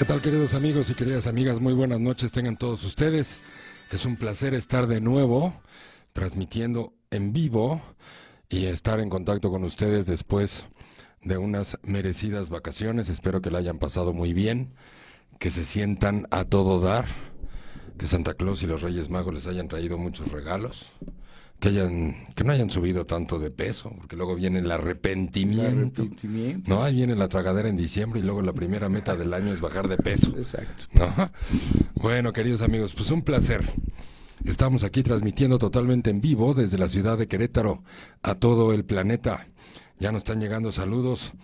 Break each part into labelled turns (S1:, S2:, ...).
S1: ¿Qué tal queridos amigos y queridas amigas? Muy buenas noches tengan todos ustedes. Es un placer estar de nuevo transmitiendo en vivo y estar en contacto con ustedes después de unas merecidas vacaciones. Espero que la hayan pasado muy bien, que se sientan a todo dar, que Santa Claus y los Reyes Magos les hayan traído muchos regalos que hayan que no hayan subido tanto de peso, porque luego viene el arrepentimiento. No, ahí viene la tragadera en diciembre y luego la primera meta del año es bajar de peso.
S2: Exacto.
S1: Bueno, queridos amigos, pues un placer. Estamos aquí transmitiendo totalmente en vivo desde la ciudad de Querétaro a todo el planeta. Ya nos están llegando saludos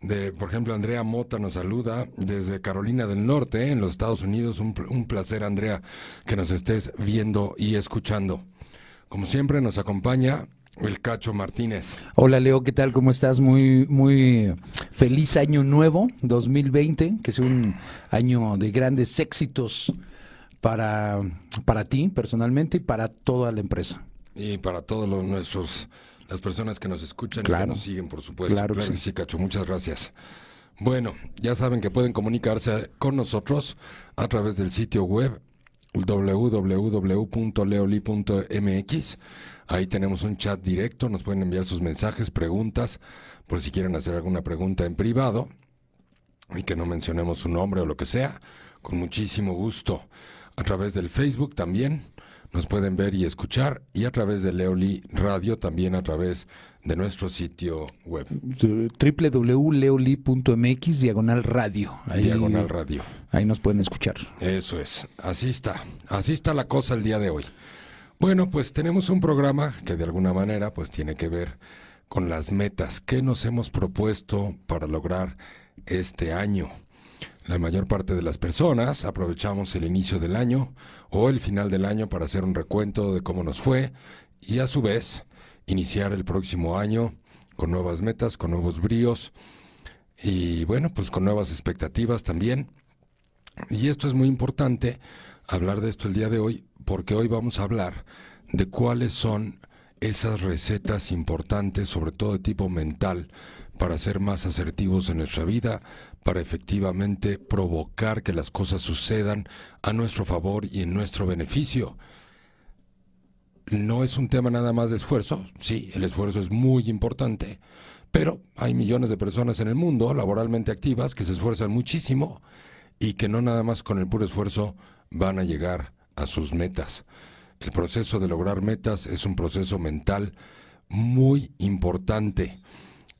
S1: de, por ejemplo, Andrea Mota nos saluda desde Carolina del Norte, en los Estados Unidos. Un, un placer, Andrea, que nos estés viendo y escuchando. Como siempre nos acompaña el Cacho Martínez.
S2: Hola Leo, ¿qué tal? ¿Cómo estás? Muy, muy feliz año nuevo 2020, que es un año de grandes éxitos para, para ti personalmente y para toda la empresa.
S1: Y para todos los nuestros, las personas que nos escuchan y que nos siguen, por supuesto. Claro, claro que sí, Cacho, muchas gracias. Bueno, ya saben que pueden comunicarse con nosotros a través del sitio web www.leoli.mx. Ahí tenemos un chat directo, nos pueden enviar sus mensajes, preguntas, por si quieren hacer alguna pregunta en privado y que no mencionemos su nombre o lo que sea, con muchísimo gusto. A través del Facebook también nos pueden ver y escuchar y a través de Leoli Radio también a través de nuestro sitio web.
S2: www.leoli.mx diagonal radio.
S1: diagonal radio.
S2: Ahí nos pueden escuchar.
S1: Eso es. Así está. Así está la cosa el día de hoy. Bueno, pues tenemos un programa que de alguna manera pues tiene que ver con las metas que nos hemos propuesto para lograr este año. La mayor parte de las personas aprovechamos el inicio del año o el final del año para hacer un recuento de cómo nos fue y a su vez iniciar el próximo año con nuevas metas, con nuevos bríos y bueno, pues con nuevas expectativas también. Y esto es muy importante, hablar de esto el día de hoy, porque hoy vamos a hablar de cuáles son esas recetas importantes, sobre todo de tipo mental, para ser más asertivos en nuestra vida, para efectivamente provocar que las cosas sucedan a nuestro favor y en nuestro beneficio no es un tema nada más de esfuerzo, sí, el esfuerzo es muy importante, pero hay millones de personas en el mundo laboralmente activas que se esfuerzan muchísimo y que no nada más con el puro esfuerzo van a llegar a sus metas. El proceso de lograr metas es un proceso mental muy importante,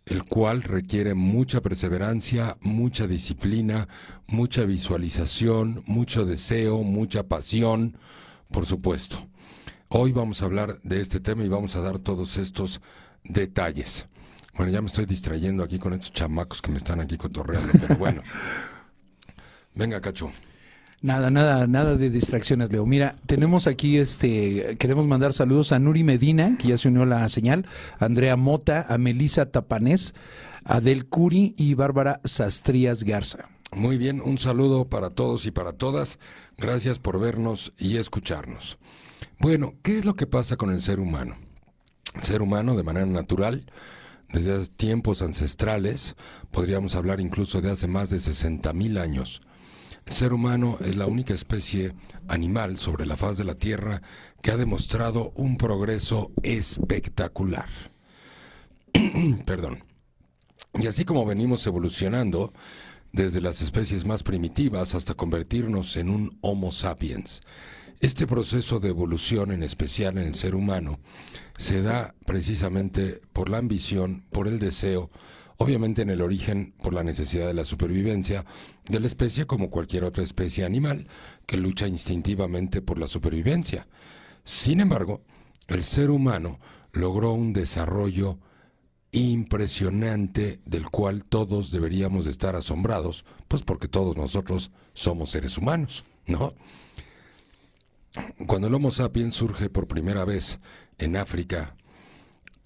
S1: el cual requiere mucha perseverancia, mucha disciplina, mucha visualización, mucho deseo, mucha pasión, por supuesto. Hoy vamos a hablar de este tema y vamos a dar todos estos detalles. Bueno, ya me estoy distrayendo aquí con estos chamacos que me están aquí cotorreando, pero bueno. Venga, Cacho.
S2: Nada, nada, nada de distracciones, Leo. Mira, tenemos aquí, este, queremos mandar saludos a Nuri Medina, que ya se unió a la señal, a Andrea Mota, a Melisa Tapanés, a Del Curi y Bárbara Sastrías Garza.
S1: Muy bien, un saludo para todos y para todas. Gracias por vernos y escucharnos. Bueno, ¿qué es lo que pasa con el ser humano? El ser humano, de manera natural, desde tiempos ancestrales, podríamos hablar incluso de hace más de 60.000 años, el ser humano es la única especie animal sobre la faz de la Tierra que ha demostrado un progreso espectacular. Perdón. Y así como venimos evolucionando, desde las especies más primitivas hasta convertirnos en un Homo sapiens, este proceso de evolución, en especial en el ser humano, se da precisamente por la ambición, por el deseo, obviamente en el origen por la necesidad de la supervivencia de la especie como cualquier otra especie animal que lucha instintivamente por la supervivencia. Sin embargo, el ser humano logró un desarrollo impresionante del cual todos deberíamos de estar asombrados, pues porque todos nosotros somos seres humanos, ¿no? Cuando el Homo sapiens surge por primera vez en África,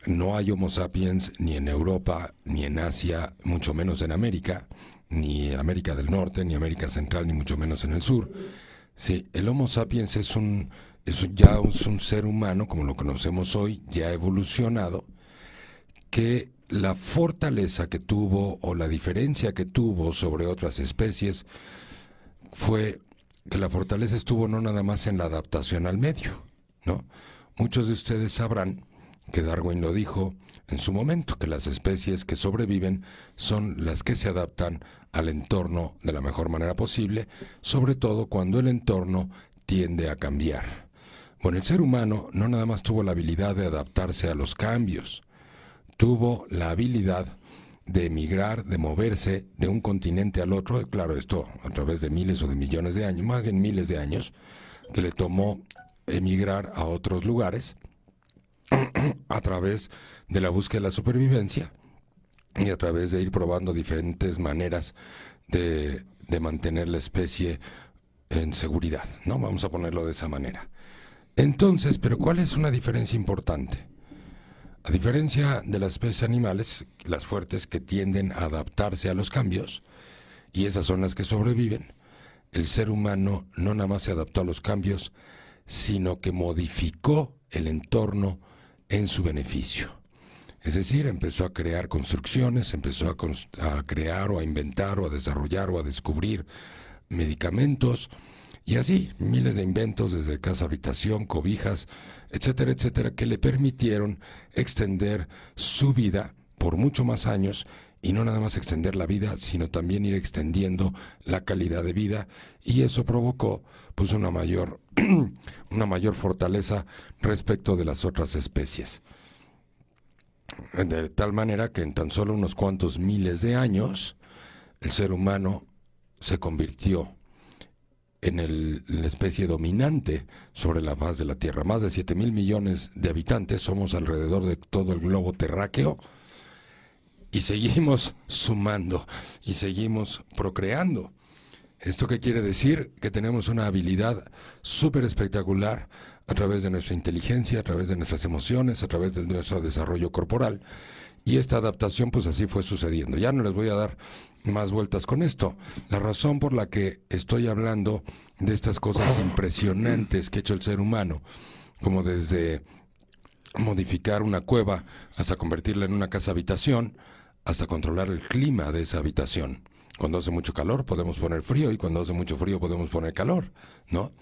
S1: no hay Homo sapiens ni en Europa, ni en Asia, mucho menos en América, ni en América del Norte, ni América Central, ni mucho menos en el sur. Sí, el Homo sapiens es un, es ya es un ser humano, como lo conocemos hoy, ya evolucionado, que la fortaleza que tuvo o la diferencia que tuvo sobre otras especies fue que la fortaleza estuvo no nada más en la adaptación al medio, ¿no? Muchos de ustedes sabrán que Darwin lo dijo en su momento, que las especies que sobreviven son las que se adaptan al entorno de la mejor manera posible, sobre todo cuando el entorno tiende a cambiar. Bueno, el ser humano no nada más tuvo la habilidad de adaptarse a los cambios, tuvo la habilidad de emigrar, de moverse de un continente al otro, claro, esto a través de miles o de millones de años, más bien miles de años, que le tomó emigrar a otros lugares a través de la búsqueda de la supervivencia y a través de ir probando diferentes maneras de, de mantener la especie en seguridad, ¿no? Vamos a ponerlo de esa manera. Entonces, pero ¿cuál es una diferencia importante? A diferencia de las especies animales, las fuertes que tienden a adaptarse a los cambios, y esas son las que sobreviven, el ser humano no nada más se adaptó a los cambios, sino que modificó el entorno en su beneficio. Es decir, empezó a crear construcciones, empezó a, crear o a inventar o a desarrollar o a descubrir medicamentos y así miles de inventos desde casa habitación, cobijas, etcétera, etcétera, que le permitieron extender su vida por mucho más años y no nada más extender la vida, sino también ir extendiendo la calidad de vida y eso provocó pues una mayor una mayor fortaleza respecto de las otras especies. De tal manera que en tan solo unos cuantos miles de años el ser humano se convirtió en, el, la especie dominante sobre la faz de la Tierra. Más de 7 mil millones de habitantes, somos alrededor de todo el globo terráqueo y seguimos sumando y seguimos procreando. ¿Esto qué quiere decir? Que tenemos una habilidad súper espectacular a través de nuestra inteligencia, a través de nuestras emociones, a través de nuestro desarrollo corporal. Y esta adaptación pues así fue sucediendo. Ya no les voy a dar más vueltas con esto. La razón por la que estoy hablando de estas cosas impresionantes que ha hecho el ser humano, como desde modificar una cueva hasta convertirla en una casa habitación, hasta controlar el clima de esa habitación. Cuando hace mucho calor podemos poner frío y cuando hace mucho frío podemos poner calor, ¿no?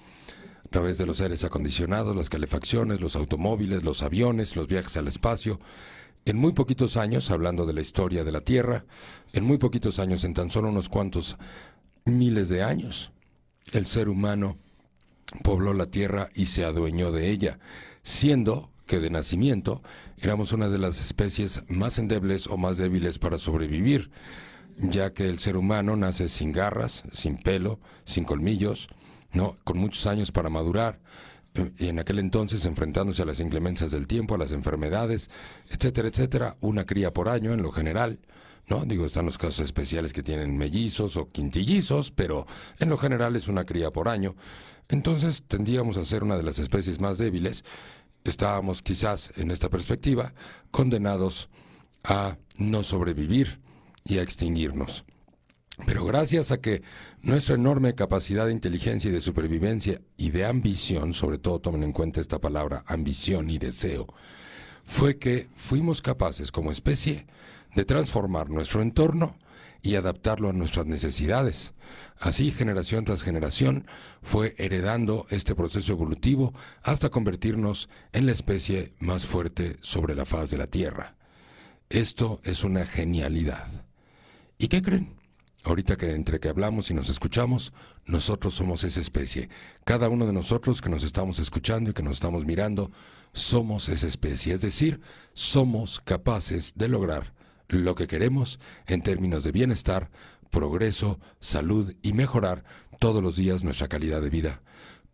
S1: A través de los aires acondicionados, las calefacciones, los automóviles, los aviones, los viajes al espacio, en muy poquitos años, hablando de la historia de la Tierra, en muy poquitos años, en tan solo unos cuantos miles de años, el ser humano pobló la Tierra y se adueñó de ella, siendo que de nacimiento éramos una de las especies más endebles o más débiles para sobrevivir, ya que el ser humano nace sin garras, sin pelo, sin colmillos, ¿no? con muchos años para madurar, y en aquel entonces enfrentándose a las inclemencias del tiempo, a las enfermedades, etcétera, etcétera, una cría por año en lo general, ¿no? Digo, están los casos especiales que tienen mellizos o quintillizos, pero en lo general es una cría por año. Entonces tendríamos a ser una de las especies más débiles. Estábamos quizás en esta perspectiva condenados a no sobrevivir y a extinguirnos. Pero gracias a que nuestra enorme capacidad de inteligencia y de supervivencia y de ambición, sobre todo tomen en cuenta esta palabra ambición y deseo, fue que fuimos capaces como especie de transformar nuestro entorno y adaptarlo a nuestras necesidades. Así, generación tras generación, fue heredando este proceso evolutivo hasta convertirnos en la especie más fuerte sobre la faz de la Tierra. Esto es una genialidad. ¿Y qué creen? Ahorita que entre que hablamos y nos escuchamos, nosotros somos esa especie. Cada uno de nosotros que nos estamos escuchando y que nos estamos mirando, somos esa especie. Es decir, somos capaces de lograr lo que queremos en términos de bienestar, progreso, salud y mejorar todos los días nuestra calidad de vida.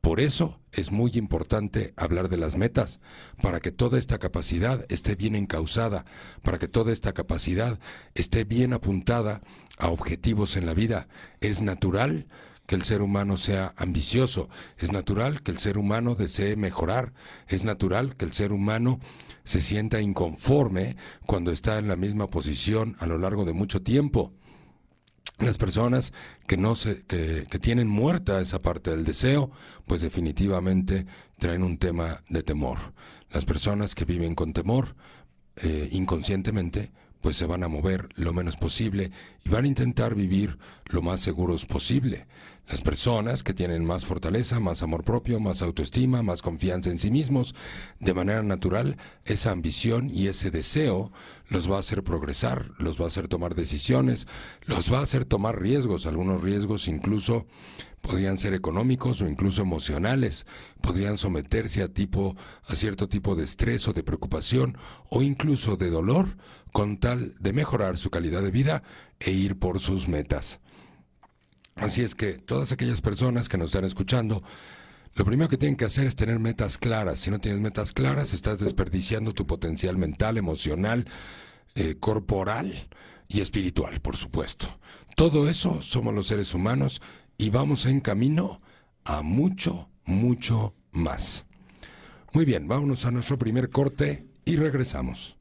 S1: Por eso es muy importante hablar de las metas, para que toda esta capacidad esté bien encausada, para que toda esta capacidad esté bien apuntada a objetivos en la vida. Es natural que el ser humano sea ambicioso, es natural que el ser humano desee mejorar, es natural que el ser humano se sienta inconforme cuando está en la misma posición a lo largo de mucho tiempo las personas que no se, que, tienen muerta esa parte del deseo, pues definitivamente traen un tema de temor. Las personas que viven con temor, eh, inconscientemente, pues se van a mover lo menos posible y van a intentar vivir lo más seguros posible. Las personas que tienen más fortaleza, más amor propio, más autoestima, más confianza en sí mismos, de manera natural, esa ambición y ese deseo los va a hacer progresar, los va a hacer tomar decisiones, los va a hacer tomar riesgos, algunos riesgos incluso podrían ser económicos o incluso emocionales, podrían someterse a tipo a cierto tipo de estrés o de preocupación o incluso de dolor con tal de mejorar su calidad de vida e ir por sus metas. Así es que todas aquellas personas que nos están escuchando, lo primero que tienen que hacer es tener metas claras. Si no tienes metas claras, estás desperdiciando tu potencial mental, emocional, eh, corporal y espiritual, por supuesto. Todo eso somos los seres humanos y vamos en camino a mucho, mucho más. Muy bien, vámonos a nuestro primer corte y regresamos.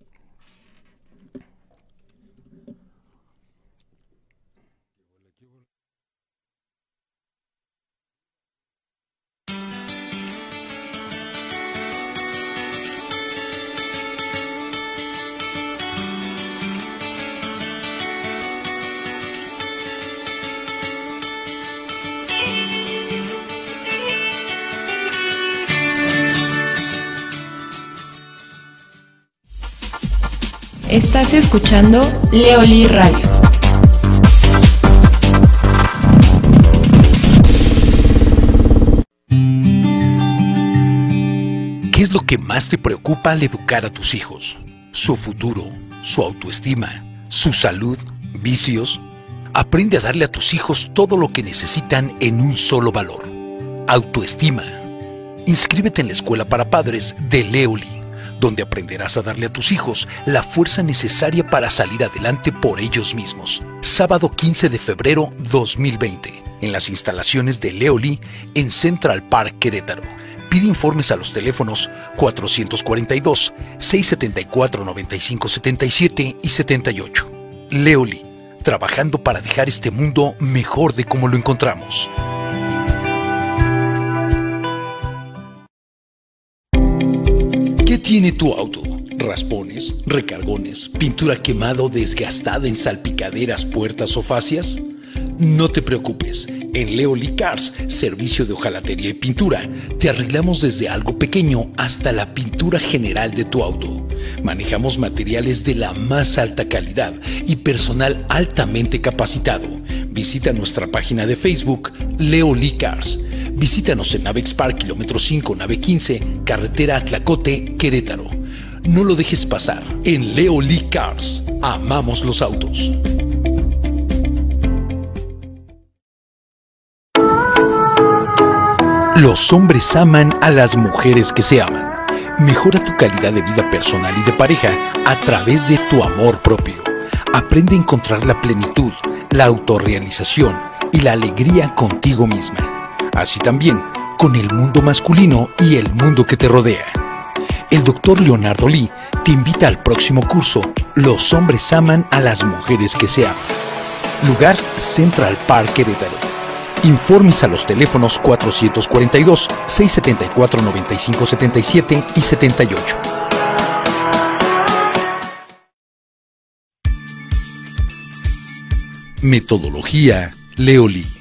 S3: Estás escuchando Leoli Radio.
S4: ¿Qué es lo que más te preocupa al educar a tus hijos? ¿Su futuro? ¿Su autoestima? ¿Su salud? ¿Vicios? Aprende a darle a tus hijos todo lo que necesitan en un solo valor. Autoestima. Inscríbete en la escuela para padres de Leoli donde aprenderás a darle a tus hijos la fuerza necesaria para salir adelante por ellos mismos. Sábado 15 de febrero 2020, en las instalaciones de Leoli en Central Park Querétaro. Pide informes a los teléfonos 442-674-9577 y 78. Leoli, trabajando para dejar este mundo mejor de como lo encontramos. Tiene tu auto? ¿Raspones, recargones, pintura quemada o desgastada en salpicaderas, puertas o fascias? No te preocupes, en Leoli Cars, servicio de hojalatería y pintura, te arreglamos desde algo pequeño hasta la pintura general de tu auto. Manejamos materiales de la más alta calidad y personal altamente capacitado. Visita nuestra página de Facebook Leoli Cars Visítanos en Navex Park, kilómetro 5, nave 15, carretera Atlacote, Querétaro. No lo dejes pasar. En Leo Lee Cars, amamos los autos. Los hombres aman a las mujeres que se aman. Mejora tu calidad de vida personal y de pareja a través de tu amor propio. Aprende a encontrar la plenitud, la autorrealización y la alegría contigo misma así también con el mundo masculino y el mundo que te rodea. El doctor Leonardo Lee te invita al próximo curso Los hombres aman a las mujeres que se aman. Lugar Central Park Querétaro. Informes a los teléfonos 442-674-9577 y 78. Metodología Leoli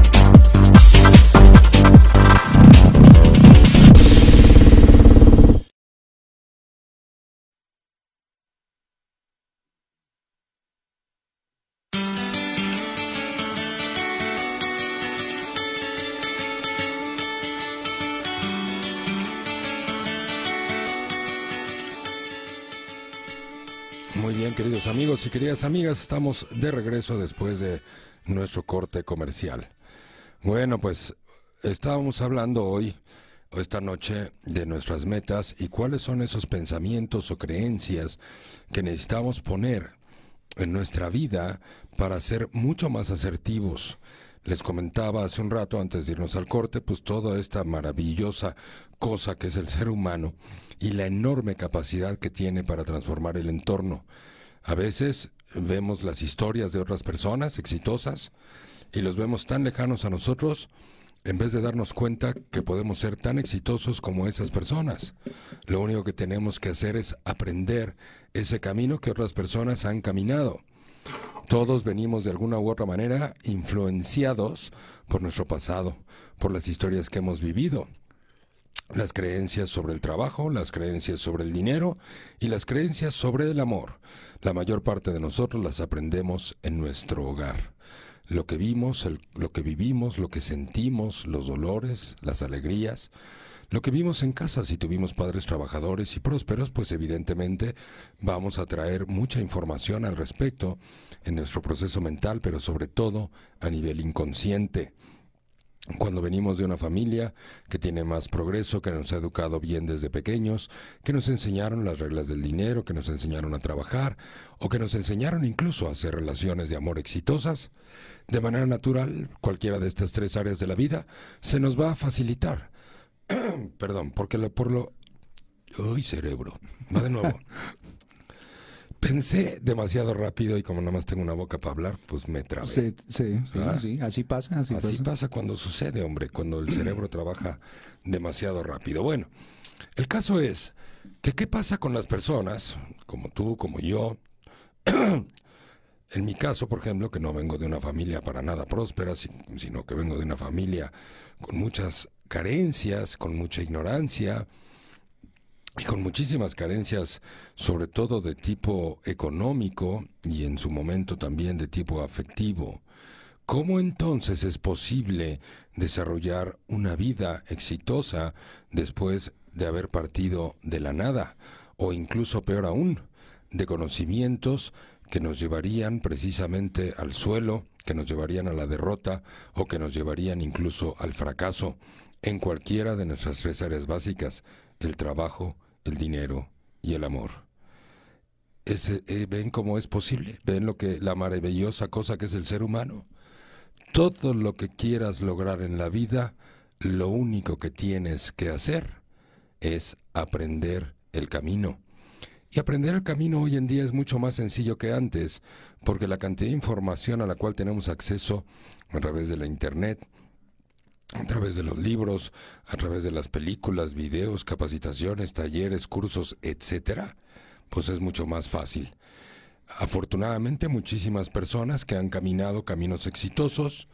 S1: Amigos y queridas amigas, estamos de regreso después de nuestro corte comercial. Bueno, pues estábamos hablando hoy o esta noche de nuestras metas y cuáles son esos pensamientos o creencias que necesitamos poner en nuestra vida para ser mucho más asertivos. Les comentaba hace un rato antes de irnos al corte, pues toda esta maravillosa cosa que es el ser humano y la enorme capacidad que tiene para transformar el entorno. A veces vemos las historias de otras personas exitosas y los vemos tan lejanos a nosotros en vez de darnos cuenta que podemos ser tan exitosos como esas personas. Lo único que tenemos que hacer es aprender ese camino que otras personas han caminado. Todos venimos de alguna u otra manera influenciados por nuestro pasado, por las historias que hemos vivido las creencias sobre el trabajo, las creencias sobre el dinero y las creencias sobre el amor. La mayor parte de nosotros las aprendemos en nuestro hogar. Lo que vimos, lo que vivimos, lo que sentimos, los dolores, las alegrías, lo que vimos en casa, si tuvimos padres trabajadores y prósperos, pues evidentemente vamos a traer mucha información al respecto en nuestro proceso mental, pero sobre todo a nivel inconsciente cuando venimos de una familia que tiene más progreso, que nos ha educado bien desde pequeños, que nos enseñaron las reglas del dinero, que nos enseñaron a trabajar o que nos enseñaron incluso a hacer relaciones de amor exitosas, de manera natural, cualquiera de estas tres áreas de la vida se nos va a facilitar. Perdón, porque lo, por lo... ¡Uy, cerebro! Va de nuevo. Pensé demasiado rápido y como nada más tengo una boca para hablar, pues me trabé.
S2: Sí, sí, sí, así pasa, así,
S1: así pasa. cuando sucede, hombre, cuando el cerebro trabaja demasiado rápido. Bueno, el caso es que qué pasa con las personas, como tú, como yo, en mi caso, por ejemplo, que no vengo de una familia para nada próspera, sino que vengo de una familia con muchas carencias, con mucha ignorancia, y con muchísimas carencias, sobre todo de tipo económico y en su momento también de tipo afectivo. ¿Cómo entonces es posible desarrollar una vida exitosa después de haber partido de la nada, o incluso peor aún, de conocimientos que nos llevarían precisamente al suelo, que nos llevarían a la derrota o que nos llevarían incluso al fracaso en cualquiera de nuestras tres áreas básicas, el trabajo, el dinero y el amor. Eh, ¿Ven cómo es posible? ¿Ven lo que la maravillosa cosa que es el ser humano? Todo lo que quieras lograr en la vida, lo único que tienes que hacer es aprender el camino. Y aprender el camino hoy en día es mucho más sencillo que antes, porque la cantidad de información a la cual tenemos acceso a través de la Internet, a través de los libros, a través de las películas, videos, capacitaciones, talleres, cursos, etcétera, pues es mucho más fácil. Afortunadamente, muchísimas personas que han caminado caminos exitosos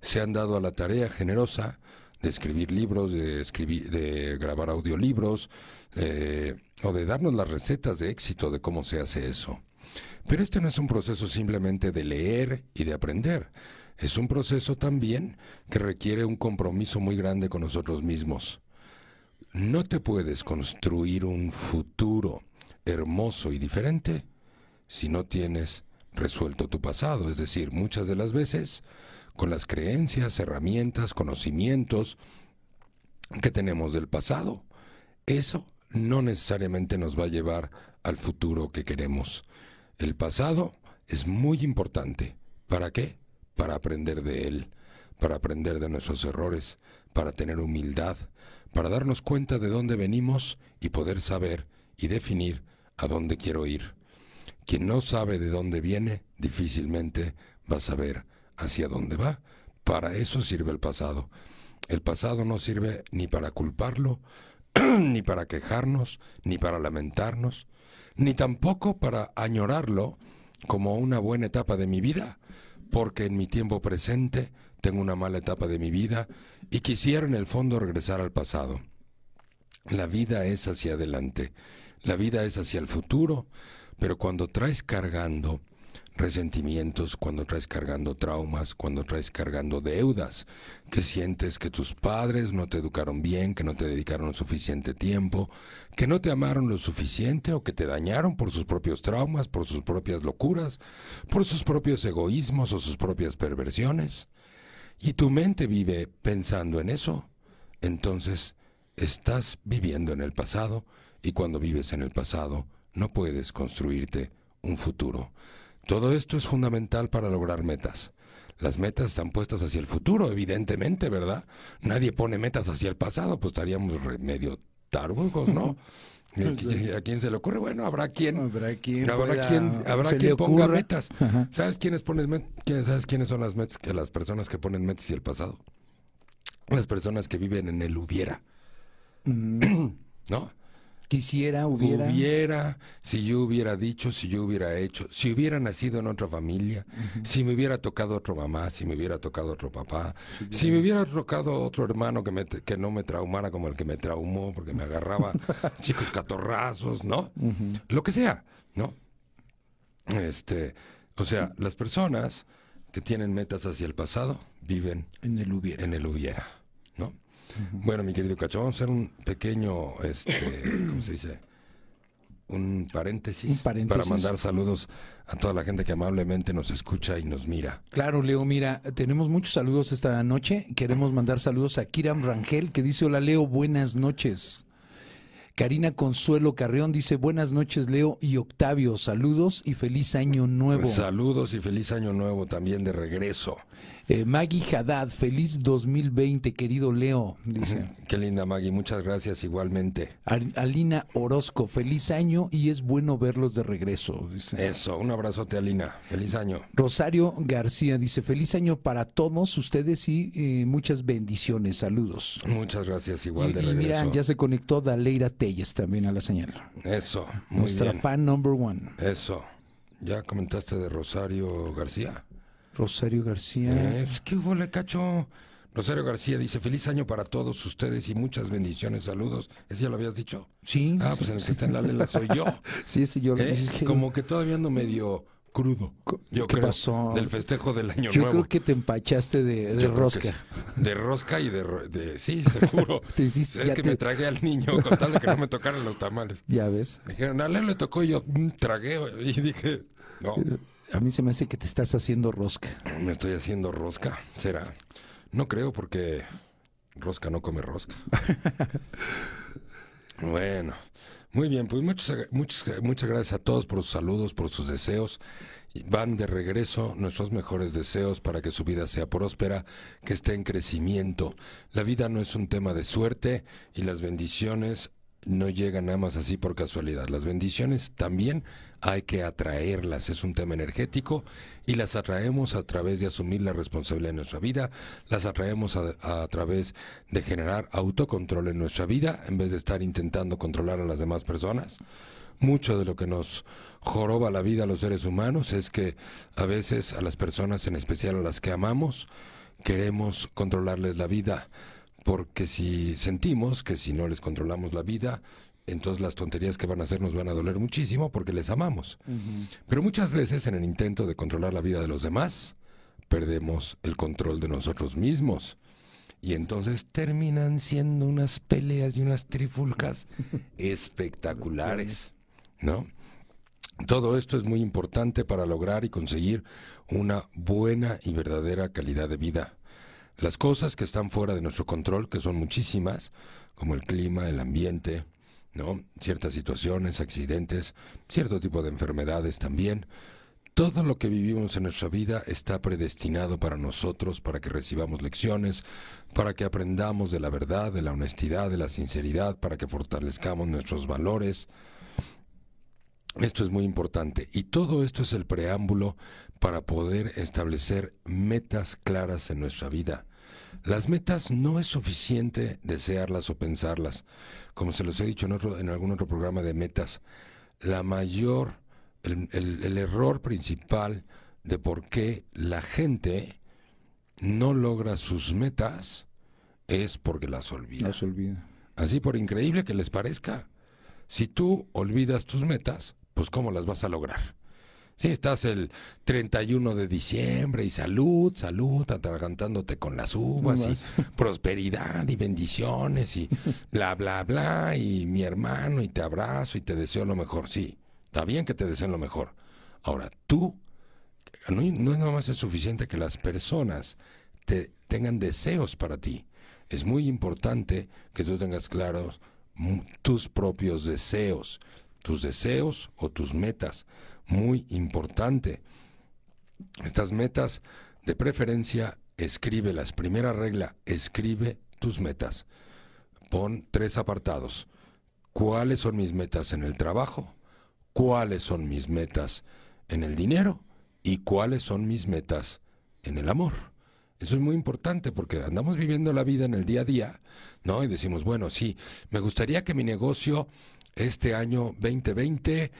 S1: se han dado a la tarea generosa de escribir libros, de escribir, de grabar audiolibros, eh, o de darnos las recetas de éxito de cómo se hace eso. Pero este no es un proceso simplemente de leer y de aprender es un proceso también que requiere un compromiso muy grande con nosotros mismos. No te puedes construir un futuro hermoso y diferente si no tienes resuelto tu pasado, es decir, muchas de las veces con las creencias, herramientas, conocimientos que tenemos del pasado. Eso no necesariamente nos va a llevar al futuro que queremos. El pasado es muy importante. ¿Para qué? Para aprender de Él, para aprender de nuestros errores, para tener humildad, para darnos cuenta de dónde venimos y poder saber y definir a dónde quiero ir. Quien no sabe de dónde viene, difícilmente va a saber hacia dónde va. Para eso sirve el pasado. El pasado no sirve ni para culparlo, ni para quejarnos, ni para lamentarnos, ni tampoco para añorarlo como una buena etapa de mi vida, porque en mi tiempo presente tengo una mala etapa de mi vida y quisiera en el fondo regresar al pasado. La vida es hacia adelante, la vida es hacia el futuro, pero cuando traes cargando resentimientos, cuando traes cargando traumas, cuando traes cargando deudas, que sientes que tus padres no te educaron bien, que no te dedicaron suficiente tiempo, que no te amaron lo suficiente o que te dañaron por sus propios traumas, por sus propias locuras, por sus propios egoísmos o sus propias perversiones. Y tu mente vive pensando en eso. Entonces, estás viviendo en el pasado y cuando vives en el pasado no puedes construirte un futuro. Todo esto es fundamental para lograr metas. Las metas están puestas hacia el futuro, evidentemente, ¿verdad? Nadie pone metas hacia el pasado, pues estaríamos medio tarbugos, ¿no? ¿A quién se le ocurre? Bueno, habrá quien
S2: Habrá quien
S1: habrá
S2: pueda-
S1: quien, habrá ponga
S2: ocurra.
S1: metas.
S2: Ajá.
S1: ¿Sabes quiénes ponen met- sabes quiénes son las metas que las personas que ponen metas y el pasado? Las personas que viven en el hubiera, ¿no?
S2: Quisiera, hubiera.
S1: Hubiera, si yo hubiera dicho, si yo hubiera hecho, si hubiera nacido en otra familia, si me hubiera tocado otro mamá, si me hubiera tocado otro papá, si me hubiera tocado otro hermano que, me, que no me traumara como el que me traumó porque me agarraba chicos catorrazos, ¿no? Lo que sea, ¿no? Este, o sea, las personas que tienen metas hacia el pasado viven
S2: En el hubiera.
S1: en el hubiera. Bueno, mi querido Cacho, vamos a hacer un pequeño, este, ¿cómo se dice? Un paréntesis,
S2: Un paréntesis.
S1: para mandar saludos a toda la gente que amablemente nos escucha y nos mira.
S2: Claro, Leo, mira, tenemos muchos saludos esta noche. Queremos mandar saludos a Kiram Rangel, que dice, hola Leo, buenas noches. Karina Consuelo Carrión dice, buenas noches Leo y Octavio, saludos y feliz año nuevo.
S1: Saludos y feliz año nuevo también de regreso.
S2: Eh, Maggie Haddad, feliz 2020, querido Leo, dice.
S1: Qué linda Maggie, muchas gracias igualmente.
S2: Al- Alina Orozco, feliz año y es bueno verlos de regreso. dice.
S1: Eso, un abrazote Alina, feliz año.
S2: Rosario García dice, feliz año para todos ustedes y eh, muchas bendiciones, saludos.
S1: Muchas gracias igual
S2: Y,
S1: de
S2: y
S1: regreso.
S2: mira, ya se conectó Daleira Telles también a la señal.
S1: Eso, muy
S2: Nuestra
S1: bien.
S2: fan number one.
S1: Eso. ¿Ya comentaste de Rosario García?
S2: Rosario García.
S1: Eh, pues, ¿Qué hubo, le cacho? Rosario García dice, feliz año para todos ustedes y muchas bendiciones, saludos. ¿Ese ya lo habías dicho?
S2: Sí,
S1: Ah,
S2: sí,
S1: pues en el que está en la lela soy yo.
S2: sí, ese yo lo
S1: ¿Eh?
S2: dije.
S1: Como que todavía ando medio crudo. Yo
S2: ¿Qué
S1: creo,
S2: pasó?
S1: Del festejo del año
S2: Yo
S1: nuevo.
S2: creo que te empachaste de,
S1: Yo
S2: rosca.
S1: sí. De rosca y de, sí, seguro.
S2: Te hiciste-
S1: es que
S2: te-
S1: me tragué al niño con tal de que no me tocaran los tamales.
S2: Ya ves.
S1: Me dijeron, a le tocó y yo mm, tragué y dije, no,
S2: A mí se me hace que te estás haciendo rosca.
S1: me estoy haciendo rosca. ¿Será? No creo porque rosca no come rosca. bueno, muy bien, pues muchas, muchas, muchas gracias a todos por sus saludos, por sus deseos. Van de regreso nuestros mejores deseos para que su vida sea próspera, que esté en crecimiento. La vida no es un tema de suerte y las bendiciones no llegan nada más así por casualidad. Las bendiciones también hay que atraerlas, es un tema energético y las atraemos a través de asumir la responsabilidad de nuestra vida, las atraemos a, a través de generar autocontrol en nuestra vida en vez de estar intentando controlar a las demás personas. Mucho de lo que nos joroba la vida a los seres humanos es que a veces a las personas, en especial a las que amamos, queremos controlarles la vida, porque si sentimos que si no les controlamos la vida, entonces las tonterías que van a hacer nos van a doler muchísimo porque les amamos. Pero muchas veces en el intento de controlar la vida de los demás, perdemos el control de nosotros mismos. Y entonces terminan siendo unas peleas y unas trifulcas espectaculares, ¿no? Todo esto es muy importante para lograr y conseguir una buena y verdadera calidad de vida. Las cosas que están fuera de nuestro control, que son muchísimas, como el clima, el ambiente, ¿no? Ciertas situaciones, accidentes, cierto tipo de enfermedades también. Todo lo que vivimos en nuestra vida está predestinado para nosotros, para que recibamos lecciones, para que aprendamos de la verdad, de la honestidad, de la sinceridad, para que fortalezcamos nuestros valores. Esto es muy importante y todo esto es el preámbulo para poder establecer metas claras en nuestra vida. Las metas no es suficiente desearlas o pensarlas. Como se los he dicho en, otro, en algún otro programa de metas, la mayor, el, el- el error principal de por qué la gente no logra sus metas es porque las olvida.
S2: Se olvida.
S1: Así por increíble que les parezca. Si tú olvidas tus metas, pues ¿cómo las vas a lograr? Sí, estás el 31 de diciembre y salud, salud, atragantándote con las uvas y prosperidad y bendiciones y bla, bla, bla, y mi hermano y te abrazo y te deseo lo mejor. Sí, está bien que te deseen lo mejor. Ahora, tú, no, no nada más es suficiente que las personas te tengan deseos para ti. Es muy importante que tú tengas claros tus propios deseos, tus deseos o tus metas muy importante. Estas metas, de preferencia, escríbelas. Primera regla, escribe tus metas. Pon tres apartados. ¿Cuáles son mis metas en el trabajo? ¿Cuáles son mis metas en el dinero? ¿Y cuáles son mis metas en el amor? Eso es muy importante porque andamos viviendo la vida en el día a día, ¿no? Y decimos, bueno, sí, me gustaría que mi negocio este año 2020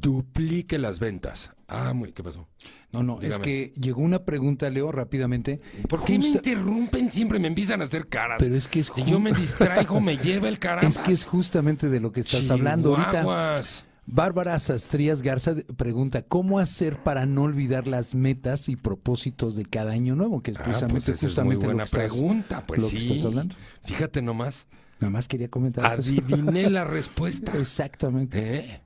S1: duplique las ventas. Ah, muy, ¿qué pasó?
S2: No, no, es que llegó una pregunta, Leo, rápidamente.
S1: ¿Por qué me interrumpen? Siempre me empiezan a hacer caras.
S2: Pero es que es
S1: y yo me distraigo, me lleva el carajo.
S2: Es que es justamente de lo que estás hablando ahorita. Bárbara Sastrías Garza pregunta, ¿cómo hacer para no olvidar las metas y propósitos de cada año nuevo? Que es
S1: ah, pues
S2: precisamente, justamente
S1: es muy buena pregunta, pues sí. Fíjate nomás.
S2: Nada más quería comentar.
S1: Adiviné la respuesta.
S2: Exactamente.
S1: ¿Eh?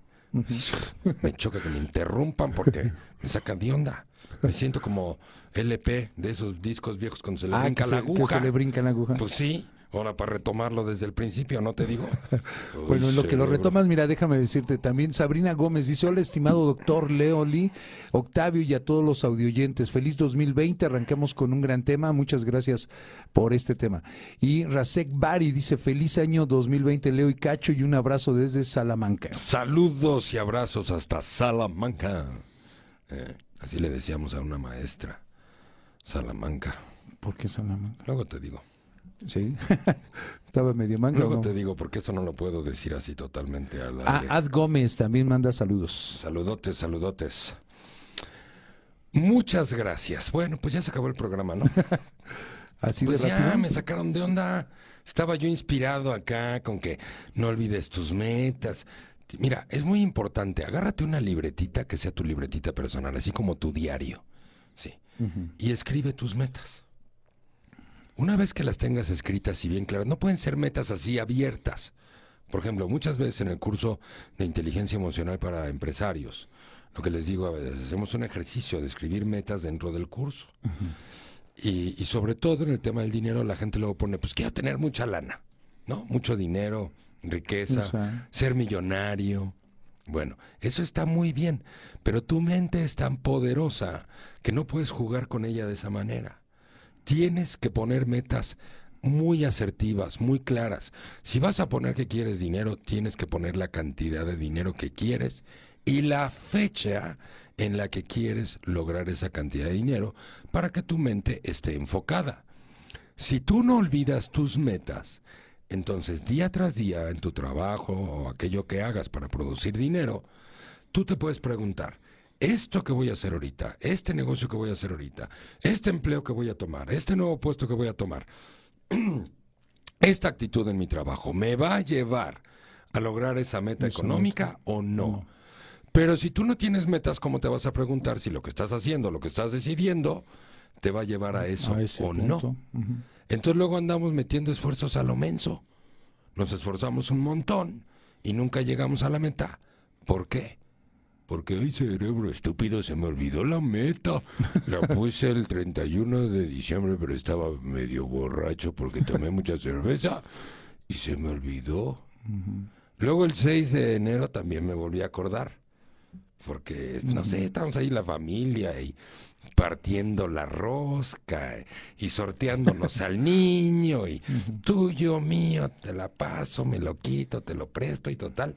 S1: Me choca que me interrumpan porque me sacan de onda. Me siento como LP de esos discos viejos cuando se le ah, brinca la aguja.
S2: Que se le brinca la aguja.
S1: Pues sí. Ahora para retomarlo desde el principio, ¿no te digo?
S2: bueno, en lo que lo retomas, mira, déjame decirte también, Sabrina Gómez dice, hola estimado doctor Leoli, Octavio y a todos los audioyentes, feliz 2020, arranquemos con un gran tema, muchas gracias por este tema. Y Rasek Bari dice, feliz año 2020 Leo y Cacho y un abrazo desde Salamanca.
S1: Saludos y abrazos hasta Salamanca. Eh, así le decíamos a una maestra, Salamanca.
S2: ¿Por qué Salamanca?
S1: Luego te digo.
S2: Sí, estaba medio manga.
S1: Luego te digo, porque eso no lo puedo decir así totalmente.
S2: Ah, Ad Gómez también manda saludos.
S1: Saludotes, saludotes. Muchas gracias. Bueno, pues ya se acabó el programa, ¿no?
S2: así
S1: pues
S2: de rápido.
S1: ya me sacaron de onda. Estaba yo inspirado acá con que no olvides tus metas. Mira, es muy importante. Agárrate una libretita que sea tu libretita personal, así como tu diario. Sí. Y escribe tus metas. Una vez que las tengas escritas y bien claras, no pueden ser metas así abiertas. Por ejemplo, muchas veces en el curso de inteligencia emocional para empresarios, lo que les digo a veces, hacemos un ejercicio de escribir metas dentro del curso. y, sobre todo en el tema del dinero, la gente luego pone, pues quiero tener mucha lana, ¿no? Mucho dinero, riqueza, ser millonario. Bueno, eso está muy bien, pero tu mente es tan poderosa que no puedes jugar con ella de esa manera tienes que poner metas muy asertivas, muy claras. Si vas a poner que quieres dinero, tienes que poner la cantidad de dinero que quieres y la fecha en la que quieres lograr esa cantidad de dinero para que tu mente esté enfocada. Si tú no olvidas tus metas, entonces día tras día en tu trabajo o aquello que hagas para producir dinero, tú te puedes preguntar, esto que voy a hacer ahorita, este negocio que voy a hacer ahorita, este empleo que voy a tomar, este nuevo puesto que voy a tomar, esta actitud en mi trabajo, ¿me va a llevar a lograr esa meta económica o no? Pero si tú no tienes metas, ¿cómo te vas a preguntar si lo que estás haciendo, lo que estás decidiendo, te va a llevar a eso o no? Entonces luego andamos metiendo esfuerzos a lo menso. Nos esforzamos un montón y nunca llegamos a la meta. ¿Por qué? Porque, ay, cerebro estúpido, se me olvidó la meta. La puse el 31 de diciembre, pero estaba medio borracho porque tomé mucha cerveza y se me olvidó. Luego el 6 de enero también me volví a acordar. Porque, no sé, estábamos ahí la familia y partiendo la rosca y sorteándonos al niño y tuyo, mío, te la paso, me lo quito, te lo presto y total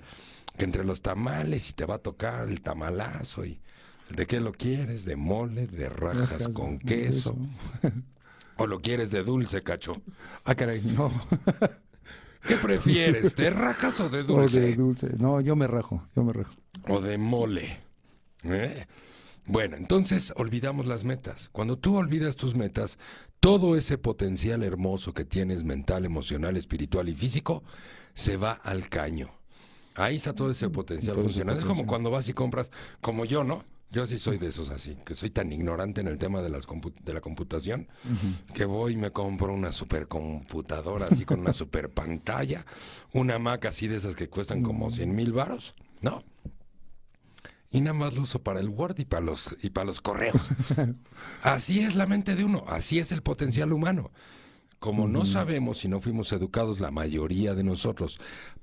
S1: que entre los tamales y te va a tocar el tamalazo y de qué lo quieres, de mole, de rajas con queso. ¿O lo quieres de dulce, cacho?
S2: Ah, caray, no.
S1: ¿Qué prefieres, de rajas o de dulce?
S2: O de dulce. No, yo me rajo, yo me rajo.
S1: O de mole. ¿eh? Bueno, entonces olvidamos las metas. Cuando tú olvidas tus metas, todo ese potencial hermoso que tienes mental, emocional, espiritual y físico se va al caño. Ahí está todo ese potencial funcional. Es como cuando vas y compras, como yo, ¿no? Yo sí soy de esos así, que soy tan ignorante en el tema de, las de la computación, que voy y me compro una supercomputadora así con una super pantalla, una Mac así de esas que cuestan como 100 mil varos, ¿no? Y nada más lo uso para el Word y para los, y para los correos. así es la mente de uno, así es el potencial humano. Como no sabemos y no fuimos educados la mayoría de nosotros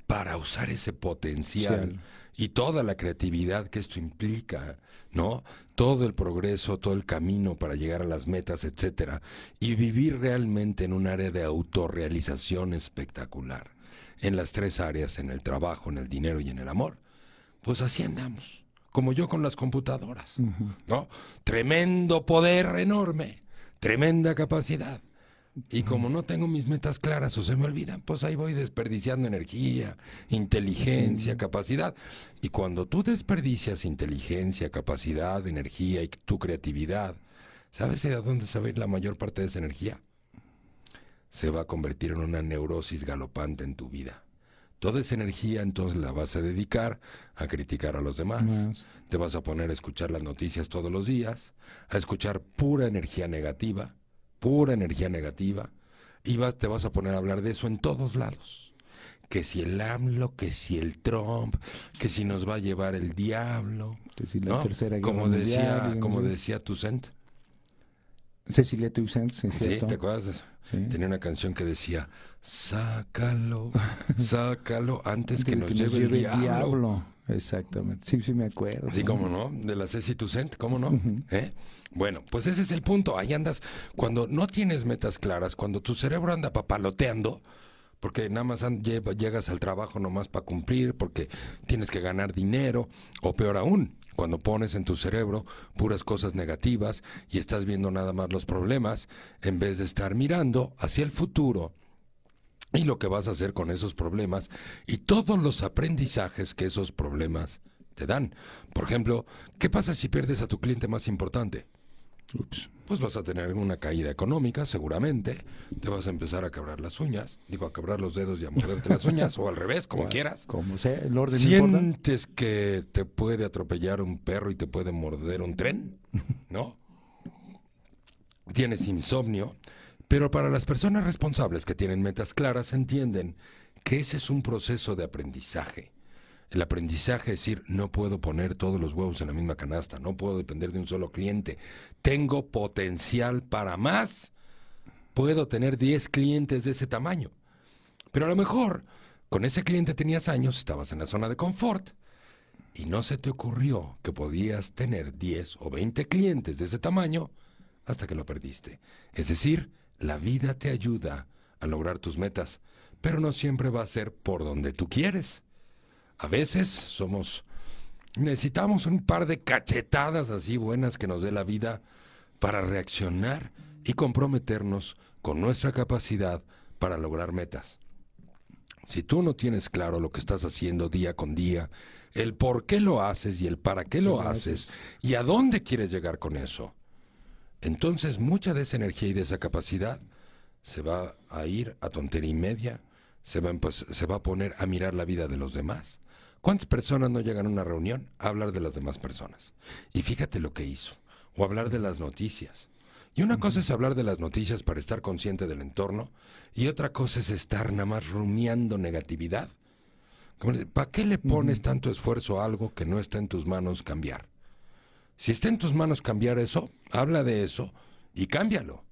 S1: para usar ese potencial y toda la creatividad que esto implica, ¿no? Todo el progreso, todo el camino para llegar a las metas, etcétera, y vivir realmente en un área de autorrealización espectacular, en las tres áreas, en el trabajo, en el dinero y en el amor. Pues así andamos, como yo con las computadoras, ¿no? Tremendo poder enorme, tremenda capacidad. Y como no tengo mis metas claras o se me olvidan, pues ahí voy desperdiciando energía, inteligencia, capacidad. Y cuando tú desperdicias inteligencia, capacidad, energía y tu creatividad, ¿sabes de dónde se va a ir la mayor parte de esa energía? Se va a convertir en una neurosis galopante en tu vida. Toda esa energía entonces la vas a dedicar a criticar a los demás.
S2: Más.
S1: Te vas a poner a escuchar las noticias todos los días, a escuchar pura energía negativa, pura energía negativa, y vas, te vas a poner a hablar de eso en todos lados. Que si el AMLO, que si el Trump, que si nos va a llevar el diablo.
S2: Que si la
S1: ¿no?
S2: tercera guerra
S1: como decía,
S2: mundial,
S1: como decía Toussaint.
S2: Cecilia Toussaint, sí.
S1: ¿te acuerdas?
S2: Sí.
S1: Tenía una canción que decía, sácalo, sácalo antes que nos,
S2: Antes
S1: lleve, el diablo.
S2: Exactamente. Sí, sí me acuerdo.
S1: Así como no, de la Ceci Toussaint, ¿cómo no? ¿Eh? Bueno, pues ese es el punto. Ahí andas, cuando no tienes metas claras, cuando tu cerebro anda papaloteando, porque nada más llegas al trabajo nomás para cumplir, porque tienes que ganar dinero, o peor aún, cuando pones en tu cerebro puras cosas negativas y estás viendo nada más los problemas, en vez de estar mirando hacia el futuro y lo que vas a hacer con esos problemas y todos los aprendizajes que esos problemas te dan. Por ejemplo, ¿qué pasa si pierdes a tu cliente más importante?
S2: Ups.
S1: Pues vas a tener alguna caída económica, seguramente. Te vas a empezar a quebrar las uñas, digo, a quebrar los dedos y a morderte las uñas, o al revés, como quieras.
S2: Como sea, el orden.
S1: ¿Sientes que te puede atropellar un perro y te puede morder un tren? ¿No? Tienes insomnio, pero para las personas responsables que tienen metas claras entienden que ese es un proceso de aprendizaje. El aprendizaje es decir, no puedo poner todos los huevos en la misma canasta, no puedo depender de un solo cliente. Tengo potencial para más. Puedo tener 10 clientes de ese tamaño. Pero a lo mejor con ese cliente tenías años, estabas en la zona de confort y no se te ocurrió que podías tener 10 o 20 clientes de ese tamaño hasta que lo perdiste. Es decir, la vida te ayuda a lograr tus metas, pero no siempre va a ser por donde tú quieres. A veces somos necesitamos un par de cachetadas así buenas que nos dé la vida para reaccionar y comprometernos con nuestra capacidad para lograr metas. Si tú no tienes claro lo que estás haciendo día con día, el por qué lo haces y el para qué lo haces y a dónde quieres llegar con eso, entonces mucha de esa energía y de esa capacidad se va a ir a tontería y media, se va, a empe- se va a poner a mirar la vida de los demás. ¿Cuántas personas no llegan a una reunión a hablar de las demás personas? Y fíjate lo que hizo, o hablar de las noticias. Y una cosa es hablar de las noticias para estar consciente del entorno, y otra cosa es estar nada más rumiando negatividad. ¿Para qué le pones tanto esfuerzo a algo que no está en tus manos cambiar? Si está en tus manos cambiar eso, habla de eso y cámbialo.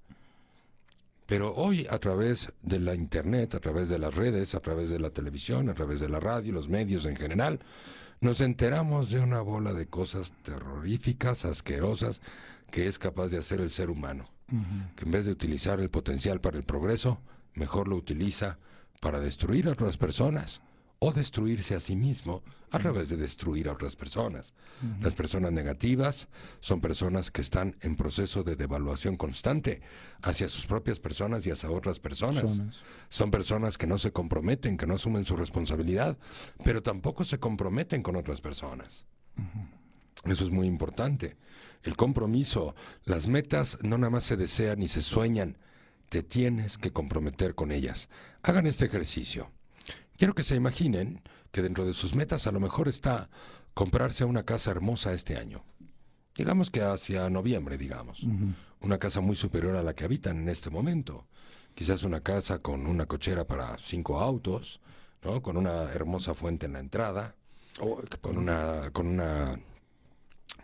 S1: Pero hoy a través de la internet, a través de las redes, a través de la televisión, a través de la radio, los medios en general, nos enteramos de una bola de cosas terroríficas, asquerosas, que es capaz de hacer el ser humano. Que en vez de utilizar el potencial para el progreso, mejor lo utiliza para destruir a otras personas o destruirse a sí mismo a través de destruir a otras personas. Las personas negativas son personas que están en proceso de devaluación constante hacia sus propias personas y hacia otras personas.
S2: Personas.
S1: Son personas que no se comprometen, que no asumen su responsabilidad, pero tampoco se comprometen con otras personas. Eso es muy importante. El compromiso, las metas no nada más se desean ni se sueñan, te tienes que comprometer con ellas. Hagan este ejercicio. Quiero que se imaginen que dentro de sus metas a lo mejor está comprarse una casa hermosa este año. digamos que hacia noviembre, digamos. Una casa muy superior a la que habitan en este momento. Quizás una casa con una cochera para cinco autos, ¿no? Con una hermosa fuente en la entrada, con una, con una,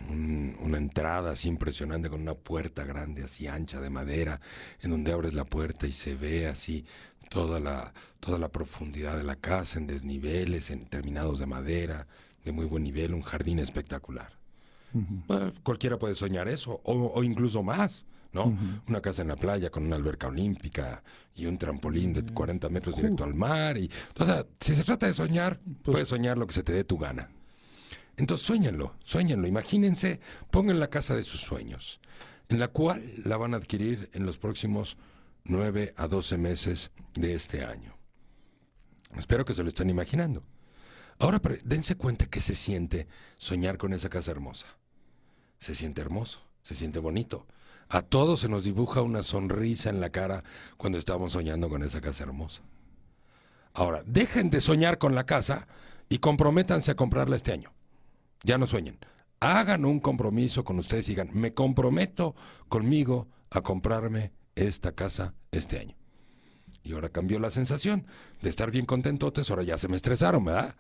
S1: un- una entrada así impresionante, con una puerta grande, así ancha de madera, en donde abres la puerta y se ve así toda la, toda la profundidad de la casa, en desniveles, en terminados de madera, de muy buen nivel, un jardín espectacular. Bueno, cualquiera puede soñar eso, o, o incluso más, ¿no? Una casa en la playa con una alberca olímpica y un trampolín de 40 metros directo al mar. Y, o sea, si se trata de soñar, puedes soñar lo que se te dé tu gana. Entonces sueñenlo, sueñenlo, imagínense, pongan la casa de sus sueños, en la cual la van a adquirir en los próximos 9 a 12 meses de este año. Espero que se lo estén imaginando. Ahora dense cuenta que se siente soñar con esa casa hermosa. Se siente hermoso, se siente bonito. A todos se nos dibuja una sonrisa en la cara cuando estamos soñando con esa casa hermosa. Ahora, dejen de soñar con la casa y comprométanse a comprarla este año. Ya no sueñen. Hagan un compromiso con ustedes y digan, me comprometo conmigo a comprarme esta casa este año. Y ahora cambió la sensación de estar bien contentotes, ahora ya se me estresaron, ¿verdad?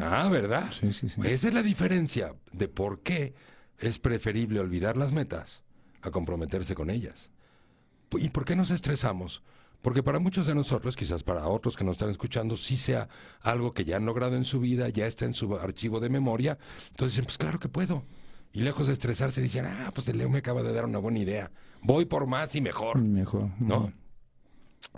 S1: Ah, ¿verdad?
S2: Sí, sí, sí.
S1: Esa es la diferencia de por qué es preferible olvidar las metas a comprometerse con ellas. ¿Y por qué nos estresamos? Porque para muchos de nosotros, quizás para otros que nos están escuchando, sí sea algo que ya han logrado en su vida, ya está en su archivo de memoria. Entonces dicen, pues claro que puedo. Y lejos de estresarse, dicen, ah, pues el Leo me acaba de dar una buena idea. Voy por más y mejor.
S2: Mejor.
S1: ¿no?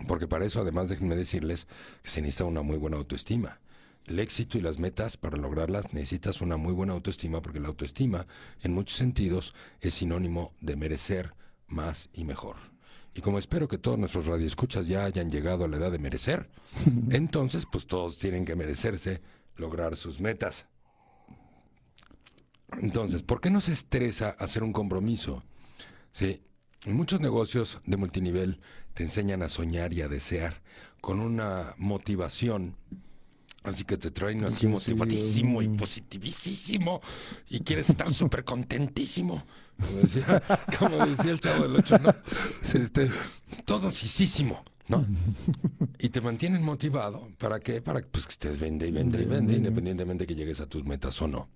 S1: Porque para eso, además, déjenme decirles que se necesita una muy buena autoestima. El éxito y las metas, para lograrlas, necesitas una muy buena autoestima, porque la autoestima, en muchos sentidos, es sinónimo de merecer más y mejor. Y como espero que todos nuestros radioescuchas ya hayan llegado a la edad de merecer, entonces, pues todos tienen que merecerse lograr sus metas. Entonces, ¿por qué nos estresa hacer un compromiso? Sí, en muchos negocios de multinivel te enseñan a soñar y a desear con una motivación. Así que te traen así
S2: Sí,
S1: motivadísimo y positivísimo y quieres estar súper contentísimo. Como decía, como decía el chavo del ocho, ¿no? Este, todo fisísimo, ¿no? Y te mantienen motivado. ¿Para qué? Para pues, que estés vende y vende y vende, independientemente que llegues a tus metas o no.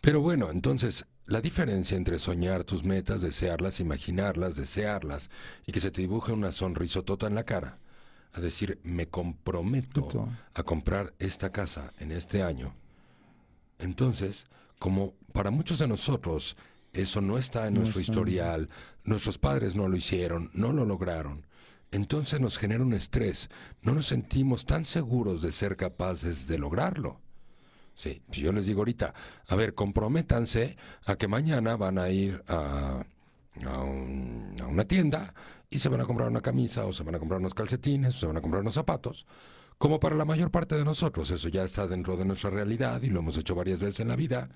S1: Pero bueno, entonces, la diferencia entre soñar tus metas, desearlas, imaginarlas, desearlas, y que se te dibuje una sonrisotota en la cara, a decir, me comprometo a comprar esta casa en este año. Entonces, como para muchos de nosotros eso no está en
S2: No
S1: nuestro
S2: está.
S1: historial, nuestros padres no lo hicieron, no lo lograron, entonces nos genera un estrés, no nos sentimos tan seguros de ser capaces de lograrlo. Sí, si yo les digo ahorita, a ver, comprométanse a que mañana van a ir a, a, un- a una tienda y se van a comprar una camisa o se van a comprar unos calcetines o se van a comprar unos zapatos. Como para la mayor parte de nosotros, eso ya está dentro de nuestra realidad y lo hemos hecho varias veces en la vida.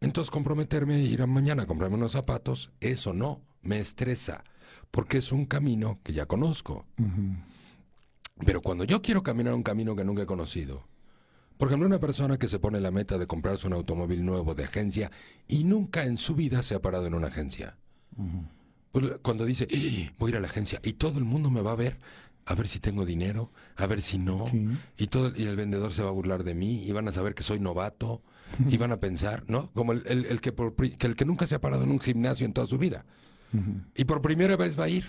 S1: Entonces comprometerme a ir a mañana a comprarme unos zapatos, eso no, me estresa, porque es un camino que ya conozco. Pero cuando yo quiero caminar un camino que nunca he conocido, por ejemplo, una persona que se pone la meta de comprarse un automóvil nuevo de agencia y nunca en su vida se ha parado en una agencia. Pues, cuando dice, "Eh, voy a ir a la agencia y todo el mundo me va a ver, a ver si tengo dinero, a ver si no,
S2: Sí.
S1: y, todo, y el vendedor se va a burlar de mí, y van a saber que soy novato, y van a pensar, ¿no? Como el, el- el que, por el que nunca se ha parado en un gimnasio en toda su vida. Y por primera vez va a ir.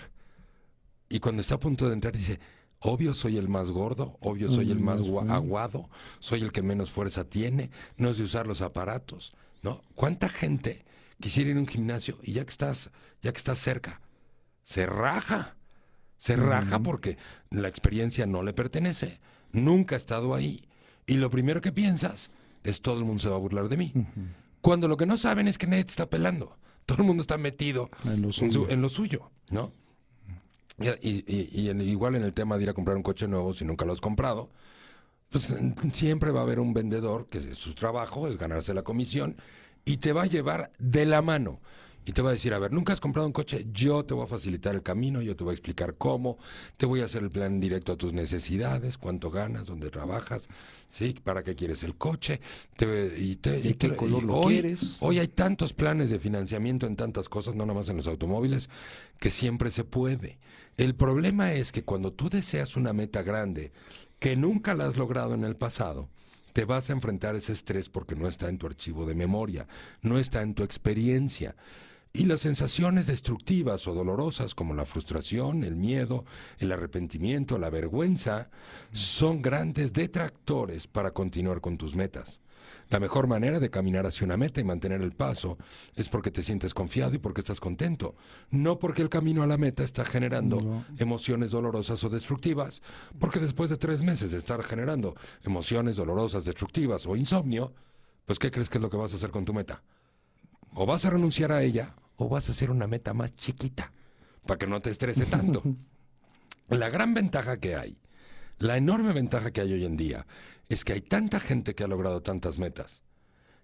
S1: Y cuando está a punto de entrar dice, obvio soy el más gordo, obvio soy el más gua- aguado, soy el que menos fuerza tiene, no sé usar los aparatos, ¿no? ¿Cuánta gente quisiera ir a un gimnasio y ya que estás, ya que estás cerca, se raja? Se raja porque la experiencia no le pertenece, nunca ha estado ahí. Y lo primero que piensas es todo el mundo se va a burlar de mí. Cuando lo que no saben es que nadie te está pelando. Todo el mundo está metido
S2: En lo
S1: en, su-
S2: suyo.
S1: en lo suyo, ¿no? Y, y- y- y en- igual en el tema de ir a comprar un coche nuevo, si nunca lo has comprado, pues siempre va a haber un vendedor que su trabajo es ganarse la comisión y te va a llevar de la mano. y te va a decir, a ver, nunca has comprado un coche, yo te voy a facilitar el camino, yo te voy a explicar cómo, te voy a hacer el plan directo a tus necesidades, cuánto ganas, dónde trabajas, ¿sí? ¿Para qué quieres el coche? Te- y te-
S2: ¿De
S1: y
S2: qué
S1: te-
S2: color
S1: y
S2: lo
S1: hoy,
S2: quieres?
S1: Hoy hay tantos planes de financiamiento en tantas cosas, no nada más en los automóviles, que siempre se puede. El problema es que cuando tú deseas una meta grande, que nunca la has logrado en el pasado, te vas a enfrentar ese estrés porque no está en tu archivo de memoria, no está en tu experiencia. Y las sensaciones destructivas o dolorosas como la frustración, el miedo, el arrepentimiento, la vergüenza, son grandes detractores para continuar con tus metas. La mejor manera de caminar hacia una meta y mantener el paso es porque te sientes confiado y porque estás contento, no porque el camino a la meta está generando emociones dolorosas o destructivas, porque después de tres meses de estar generando emociones dolorosas, destructivas o insomnio, pues ¿qué crees que es lo que vas a hacer con tu meta? O vas a renunciar a ella o vas a hacer una meta más chiquita para que no te estrese tanto. La gran ventaja que hay, la enorme ventaja que hay hoy en día, es que hay tanta gente que ha logrado tantas metas,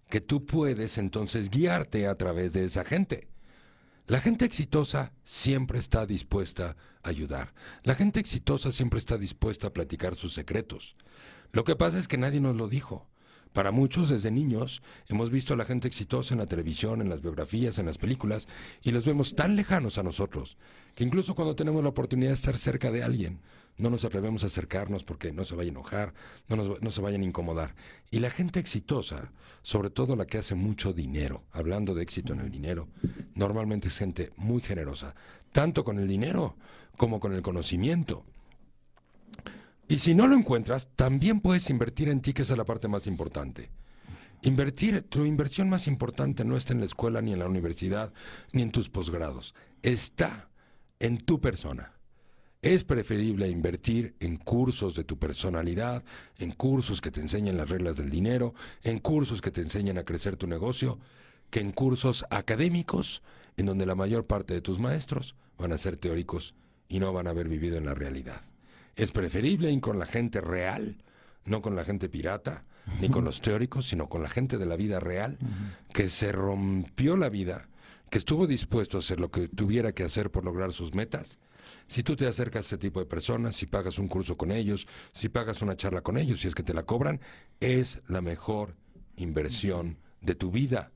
S1: que tú puedes entonces guiarte a través de esa gente. La gente exitosa siempre está dispuesta a ayudar. La gente exitosa siempre está dispuesta a platicar sus secretos. Lo que pasa es que nadie nos lo dijo. Para muchos, desde niños, hemos visto a la gente exitosa en la televisión, en las biografías, en las películas, y los vemos tan lejanos a nosotros, que incluso cuando tenemos la oportunidad de estar cerca de alguien, no nos atrevemos a acercarnos porque no se vaya a enojar, no, nos- no se vayan a incomodar. Y la gente exitosa, sobre todo la que hace mucho dinero, hablando de éxito en el dinero, normalmente es gente muy generosa, tanto con el dinero como con el conocimiento. Y si no lo encuentras, también puedes invertir en ti, que esa es la parte más importante. Invertir, tu inversión más importante no está en la escuela, ni en la universidad, ni en tus posgrados. Está en tu persona. Es preferible invertir en cursos de tu personalidad, en cursos que te enseñen las reglas del dinero, en cursos que te enseñen a crecer tu negocio, que en cursos académicos, en donde la mayor parte de tus maestros van a ser teóricos y no van a haber vivido en la realidad. Es preferible ir con la gente real, no con la gente pirata, ni con los teóricos, sino con la gente de la vida real, que se rompió la vida, que estuvo dispuesto a hacer lo que tuviera que hacer por lograr sus metas. Si tú te acercas a ese tipo de personas, si pagas un curso con ellos, si pagas una charla con ellos, si es que te la cobran, es la mejor inversión de tu vida.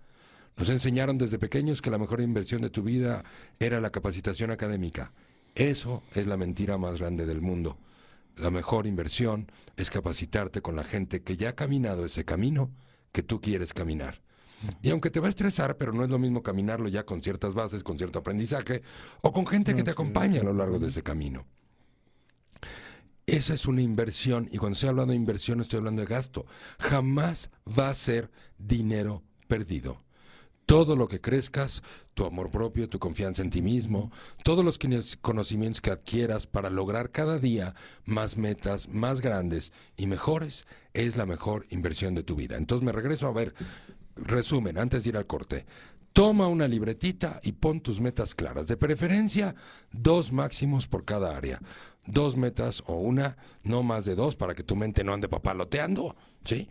S1: Nos enseñaron desde pequeños que la mejor inversión de tu vida era la capacitación académica. Eso es la mentira más grande del mundo. La mejor inversión es capacitarte con la gente que ya ha caminado ese camino que tú quieres caminar. Y aunque te va a estresar, pero no es lo mismo caminarlo ya con ciertas bases, con cierto aprendizaje, o con gente que te acompaña a lo largo de ese camino. Esa es una inversión, y cuando estoy hablando de inversión estoy hablando de gasto. Jamás va a ser dinero perdido. Todo lo que crezcas, tu amor propio, tu confianza en ti mismo, todos los conocimientos que adquieras para lograr cada día más metas más grandes y mejores, es la mejor inversión de tu vida. Entonces me regreso a ver, resumen, antes de ir al corte. Toma una libretita y pon tus metas claras. De preferencia, dos máximos por cada área. Dos metas o una, no más de dos, para que tu mente no ande papaloteando. ¿Sí?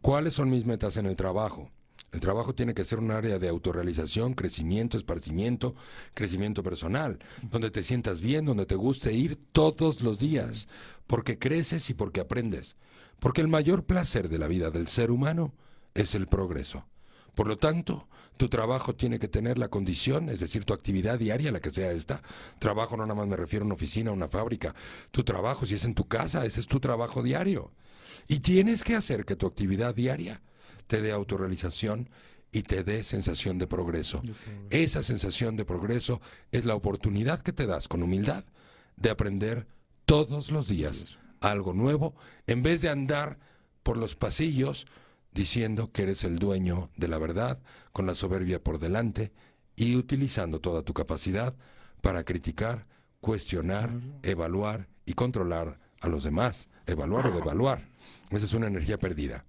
S1: ¿Cuáles son mis metas en el trabajo? El trabajo tiene que ser un área de autorrealización, crecimiento, esparcimiento, crecimiento personal, donde te sientas bien, donde te guste ir todos los días, porque creces y porque aprendes. Porque el mayor placer de la vida del ser humano es el progreso. Por lo tanto, tu trabajo tiene que tener la condición, es decir, tu actividad diaria, la que sea esta. Trabajo no nada más me refiero a una oficina, a una fábrica. Tu trabajo, si es en tu casa, ese es tu trabajo diario. Y tienes que hacer que tu actividad diaria te dé autorrealización y te dé sensación de progreso. Esa sensación de progreso es la oportunidad que te das con humildad de aprender todos los días algo nuevo en vez de andar por los pasillos diciendo que eres el dueño de la verdad con la soberbia por delante y utilizando toda tu capacidad para criticar, cuestionar, evaluar y controlar a los demás, evaluar o devaluar. Esa es una energía perdida.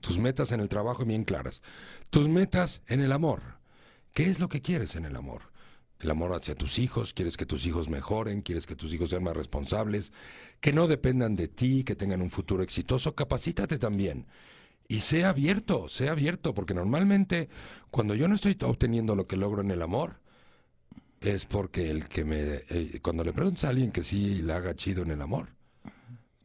S1: Tus metas en el trabajo bien claras. Tus metas en el amor. ¿Qué es lo que quieres en el amor? El amor hacia tus hijos, quieres que tus hijos mejoren, quieres que tus hijos sean más responsables, que no dependan de ti, que tengan un futuro exitoso, capacítate también. Y sea abierto, sea abierto, porque normalmente cuando yo no estoy obteniendo lo que logro en el amor, es porque el que me... eh, cuando le preguntas a alguien que sí la haga chido en el amor,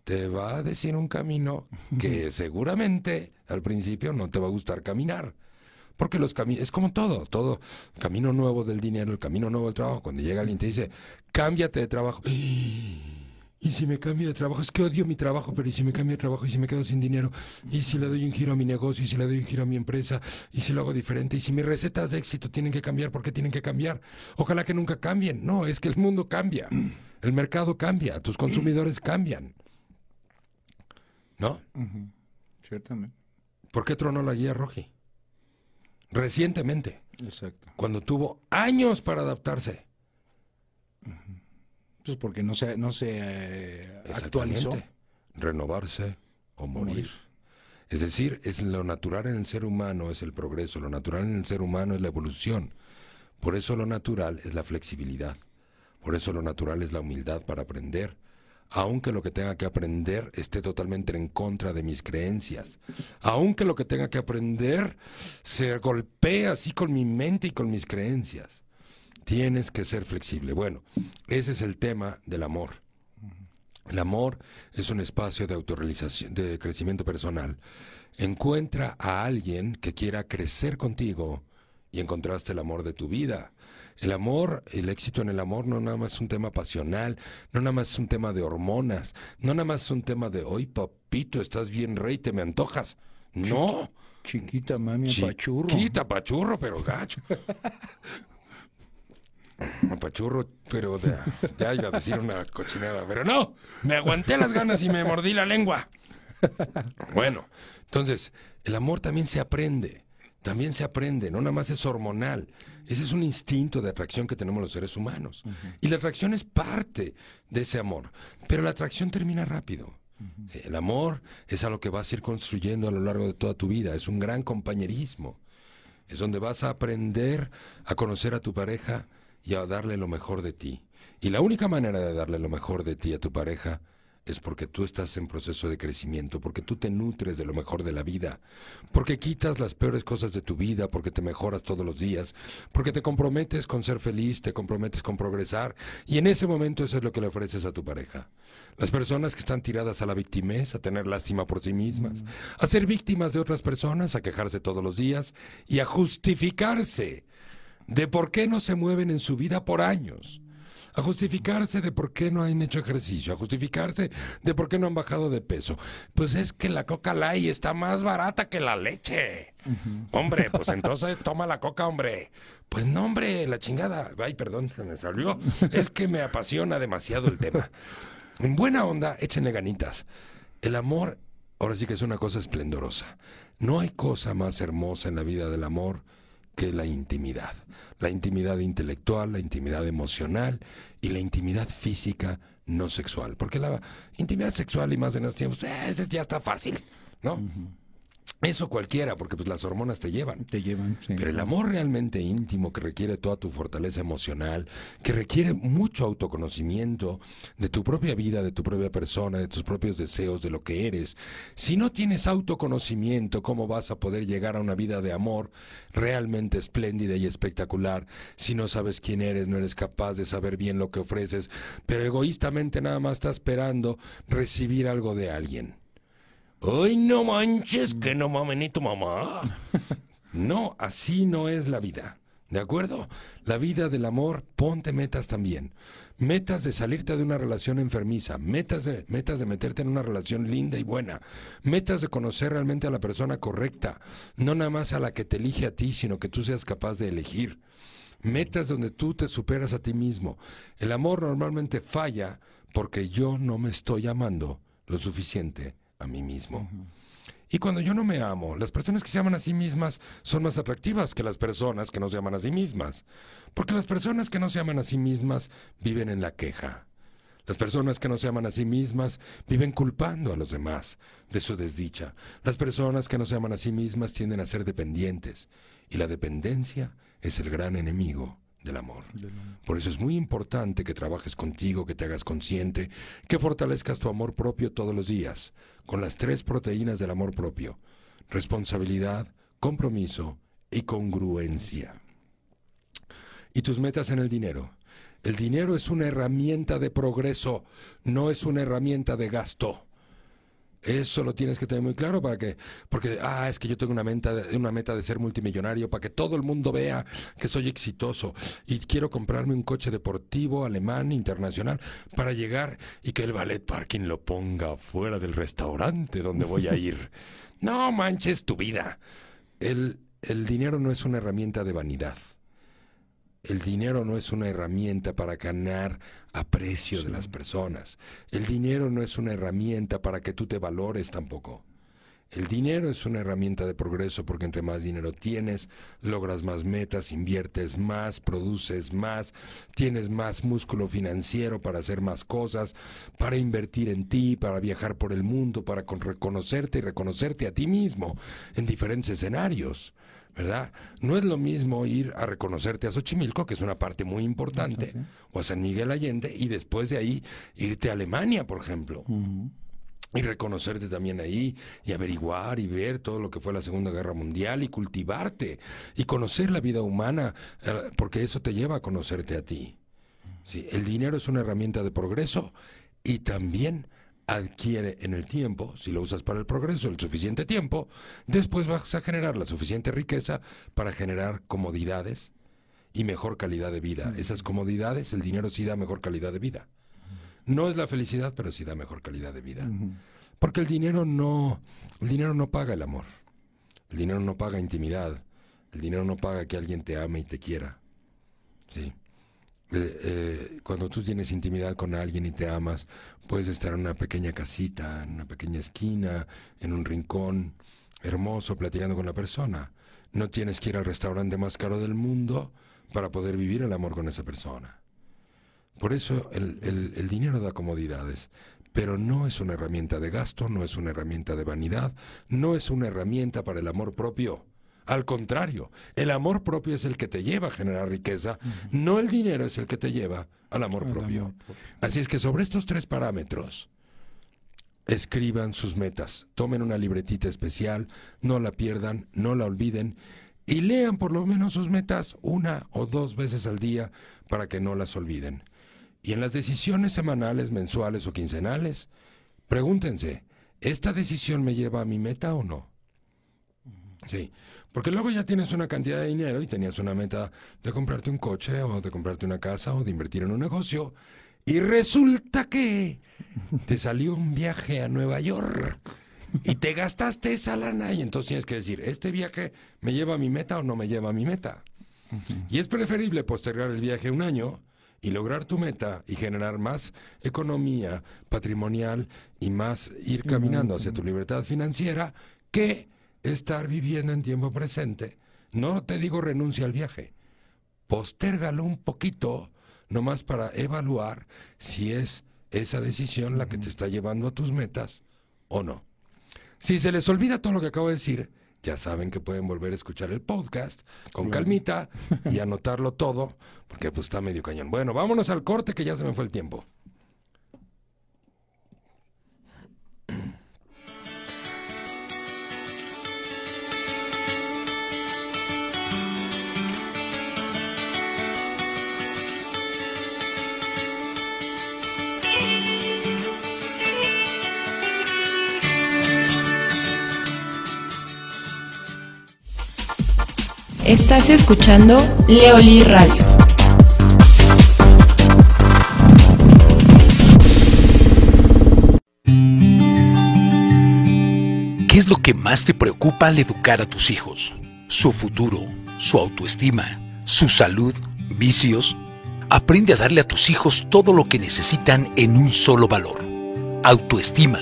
S1: te va a decir un camino que seguramente al principio no te va a gustar caminar. Porque los caminos, es como todo, todo, camino nuevo del dinero, el camino nuevo del trabajo. Cuando llega alguien y te dice, cámbiate de trabajo. Y si me cambio de trabajo, es que odio mi trabajo, pero y si me cambio de trabajo y si me quedo sin dinero, y si le doy un giro a mi negocio, y si le doy un giro a mi empresa, y si lo hago diferente, y si mis recetas de éxito tienen que cambiar, ¿por qué tienen que cambiar? Ojalá que nunca cambien. No, es que el mundo cambia, el mercado cambia, tus consumidores cambian. ¿No?
S2: Ciertamente.
S1: ¿Por qué tronó la guía Roji? Recientemente,
S2: Exacto.
S1: cuando tuvo años para adaptarse.
S2: Pues porque no se, no se eh, actualizó.
S1: Renovarse o morir. Es decir, es lo natural en el ser humano es el progreso, lo natural en el ser humano es la evolución. Por eso lo natural es la flexibilidad. Por eso lo natural es la humildad para aprender, aunque lo que tenga que aprender esté totalmente en contra de mis creencias. Aunque lo que tenga que aprender se golpee así con mi mente y con mis creencias. Tienes que ser flexible. Bueno, ese es el tema del amor. El amor es un espacio de autorrealización, de crecimiento personal. Encuentra a alguien que quiera crecer contigo y encontraste el amor de tu vida. El amor, el éxito en el amor no nada más es un tema pasional, no nada más es un tema de hormonas, no nada más es un tema de, hoy papito, estás bien rey, te me antojas. No.
S2: Chiquita mami, pachurro.
S1: Chiquita, pachurro, pero gacho. Pachurro, pero de- ya iba a decir una cochinada, pero no, me aguanté las ganas y me mordí la lengua. Bueno, entonces, el amor también se aprende, también se aprende, no nada más es hormonal. Ese es un instinto de atracción que tenemos los seres humanos. Y la atracción es parte de ese amor, pero la atracción termina rápido. El amor es algo que vas a ir construyendo a lo largo de toda tu vida, es un gran compañerismo. Es donde vas a aprender a conocer a tu pareja y a darle lo mejor de ti. Y la única manera de darle lo mejor de ti a tu pareja es porque tú estás en proceso de crecimiento, porque tú te nutres de lo mejor de la vida, porque quitas las peores cosas de tu vida, porque te mejoras todos los días, porque te comprometes con ser feliz, te comprometes con progresar, y en ese momento eso es lo que le ofreces a tu pareja. Las personas que están tiradas a la victimez, a tener lástima por sí mismas, a ser víctimas de otras personas, a quejarse todos los días y a justificarse de por qué no se mueven en su vida por años a justificarse de por qué no han hecho ejercicio, a justificarse de por qué no han bajado de peso. Pues es que la coca light está más barata que la leche. Hombre, pues entonces toma la coca, hombre. Pues no, hombre, la chingada. Ay, perdón, se me salió. Es que me apasiona demasiado el tema. En buena onda, échenle ganitas. El amor, ahora sí que es una cosa esplendorosa. No hay cosa más hermosa en la vida del amor que la intimidad. La intimidad intelectual, la intimidad emocional y la intimidad física no sexual. Porque la intimidad sexual y más en estos tiempos, eh, ya está fácil, ¿no? Eso cualquiera, porque pues las hormonas te llevan.
S2: Te llevan, sí.
S1: Pero el amor realmente íntimo que requiere toda tu fortaleza emocional, que requiere mucho autoconocimiento de tu propia vida, de tu propia persona, de tus propios deseos, de lo que eres. Si no tienes autoconocimiento, ¿cómo vas a poder llegar a una vida de amor realmente espléndida y espectacular? Si no sabes quién eres, no eres capaz de saber bien lo que ofreces, pero egoístamente nada más estás esperando recibir algo de alguien. ¡Ay, no manches, que no mames ni tu mamá! No, así no es la vida. ¿De acuerdo? La vida del amor, ponte metas también. Metas de salirte de una relación enfermiza, metas de, metas de meterte en una relación linda y buena, metas de conocer realmente a la persona correcta, no nada más a la que te elige a ti, sino que tú seas capaz de elegir. Metas donde tú te superas a ti mismo. El amor normalmente falla porque yo no me estoy amando lo suficiente a mí mismo. Y cuando yo no me amo, las personas que se aman a sí mismas son más atractivas que las personas que no se aman a sí mismas. Porque las personas que no se aman a sí mismas viven en la queja. Las personas que no se aman a sí mismas viven culpando a los demás de su desdicha. Las personas que no se aman a sí mismas tienden a ser dependientes. Y la dependencia es el gran enemigo del amor. Por eso es muy importante que trabajes contigo, que te hagas consciente, que fortalezcas tu amor propio todos los días, con las tres proteínas del amor propio. responsabilidad, compromiso y congruencia. ¿Y tus metas en el dinero? El dinero es una herramienta de progreso, no es una herramienta de gasto. Eso lo tienes que tener muy claro para que, porque, ah, es que yo tengo una meta, de, una meta de ser multimillonario, para que todo el mundo vea que soy exitoso y quiero comprarme un coche deportivo alemán internacional para llegar y que el ballet parking lo ponga fuera del restaurante donde voy a ir. no manches tu vida. El, el dinero no es una herramienta de vanidad. El dinero no es una herramienta para ganar aprecio de las personas. El dinero no es una herramienta para que tú te valores tampoco. El dinero es una herramienta de progreso porque entre más dinero tienes, logras más metas, inviertes más, produces más, tienes más músculo financiero para hacer más cosas, para invertir en ti, para viajar por el mundo, para reconocerte y reconocerte a ti mismo en diferentes escenarios. ¿Verdad? No es lo mismo ir a reconocerte a Xochimilco, que es una parte muy importante, o a San Miguel Allende, y después de ahí irte a Alemania, por ejemplo. Y reconocerte también ahí, y averiguar y ver todo lo que fue la Segunda Guerra Mundial, y cultivarte, y conocer la vida humana, eh, porque eso te lleva a conocerte a ti. Sí, el dinero es una herramienta de progreso y también adquiere en el tiempo, si lo usas para el progreso, el suficiente tiempo, después vas a generar la suficiente riqueza para generar comodidades y mejor calidad de vida. Esas comodidades, el dinero sí da mejor calidad de vida. No es la felicidad, pero sí da mejor calidad de vida. Porque el dinero no, el dinero no paga el amor. El dinero no paga intimidad. El dinero no paga que alguien te ame y te quiera. Sí. Eh, eh, cuando tú tienes intimidad con alguien y te amas, puedes estar en una pequeña casita, en una pequeña esquina, en un rincón hermoso, platicando con la persona. No tienes que ir al restaurante más caro del mundo para poder vivir el amor con esa persona. Por eso el, el dinero da comodidades, pero no es una herramienta de gasto, no es una herramienta de vanidad, no es una herramienta para el amor propio. Al contrario, el amor propio es el que te lleva a generar riqueza, no el dinero es el que te lleva al amor, propio. Así es que sobre estos tres parámetros, escriban sus metas, tomen una libretita especial, no la pierdan, no la olviden y lean por lo menos sus metas una o dos veces al día para que no las olviden. Y en las decisiones semanales, mensuales o quincenales, pregúntense, ¿esta decisión me lleva a mi meta o no? Sí, porque luego ya tienes una cantidad de dinero y tenías una meta de comprarte un coche o de comprarte una casa o de invertir en un negocio. Y resulta que te salió un viaje a Nueva York y te gastaste esa lana y entonces tienes que decir, ¿este viaje me lleva a mi meta o no me lleva a mi meta? Y es preferible postergar el viaje un año y lograr tu meta y generar más economía patrimonial y más ir caminando hacia tu libertad financiera que estar viviendo en tiempo presente. No te digo renuncia al viaje, postérgalo un poquito, nomás para evaluar si es esa decisión la que te está llevando a tus metas o no. Si se les olvida todo lo que acabo de decir, ya saben que pueden volver a escuchar el podcast con calmita y anotarlo todo, porque pues está medio cañón. Bueno, vámonos al corte que ya se me fue el tiempo.
S3: Estás escuchando Leoli Radio.
S4: ¿Qué es lo que más te preocupa al educar a tus hijos? ¿Su futuro? ¿Su autoestima? ¿Su salud? ¿Vicios? Aprende a darle a tus hijos todo lo que necesitan en un solo valor. Autoestima.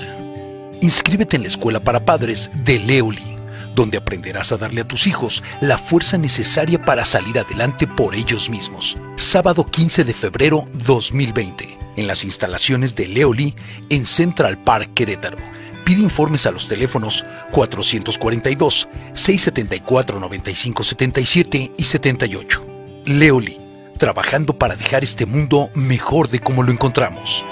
S4: Inscríbete en la escuela para padres de Leoli donde aprenderás a darle a tus hijos la fuerza necesaria para salir adelante por ellos mismos. Sábado 15 de febrero 2020, en las instalaciones de Leoli en Central Park Querétaro. Pide informes a los teléfonos 442-674-9577 y 78. Leoli, trabajando para dejar este mundo mejor de como lo encontramos.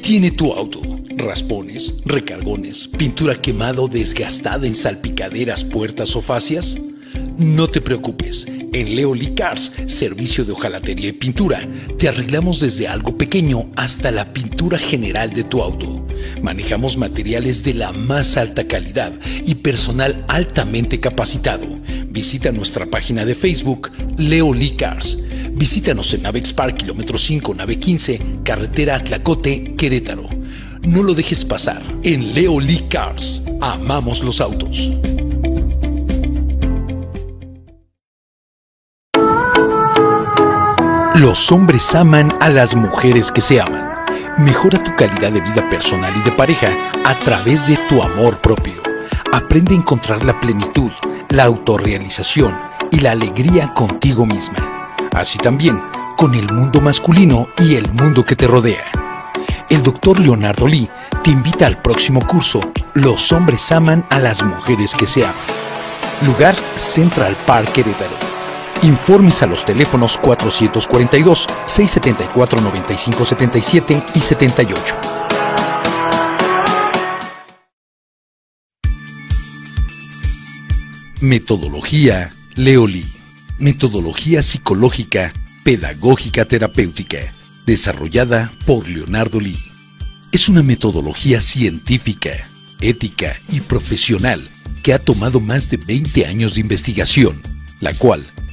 S4: Tiene tu auto? ¿Raspones, recargones, pintura quemada o desgastada en salpicaderas, puertas o fascias? No te preocupes, en Leoli Cars, servicio de hojalatería y pintura, te arreglamos desde algo pequeño hasta la pintura general de tu auto. Manejamos materiales de la más alta calidad y personal altamente capacitado. Visita nuestra página de Facebook, Leoli Cars. Visítanos en Navex Park, kilómetro 5, nave 15, carretera Atlacote, Querétaro. No lo dejes pasar. En Leoli Cars, amamos los autos. Los hombres aman a las mujeres que se aman. Mejora tu calidad de vida personal y de pareja a través de tu amor propio. Aprende a encontrar la plenitud, la autorrealización y la alegría contigo misma. Así también con el mundo masculino y el mundo que te rodea. El doctor Leonardo Lee te invita al próximo curso Los hombres aman a las mujeres que se aman. Lugar Central Park Querétaro. Informes a los teléfonos 442-674-9577 y 78. Metodología Leoli. Metodología psicológica, pedagógica terapéutica, desarrollada por Leonardo Lee. Es una metodología científica, ética y profesional que ha tomado más de 20 años de investigación, la cual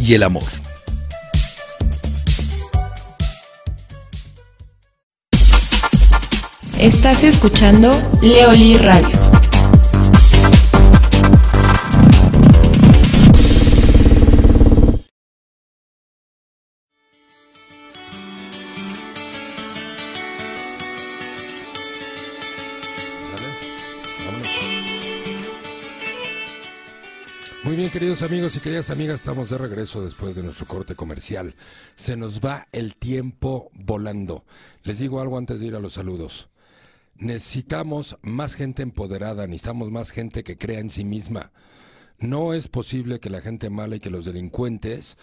S4: y el amor.
S3: Estás escuchando Leoli Radio.
S1: Muy bien, queridos amigos y queridas amigas, estamos de regreso después de nuestro corte comercial. Se nos va el tiempo volando. Les digo algo antes de ir a los saludos. Necesitamos más gente empoderada, necesitamos más gente que crea en sí misma. No es posible que la gente mala y que los delincuentes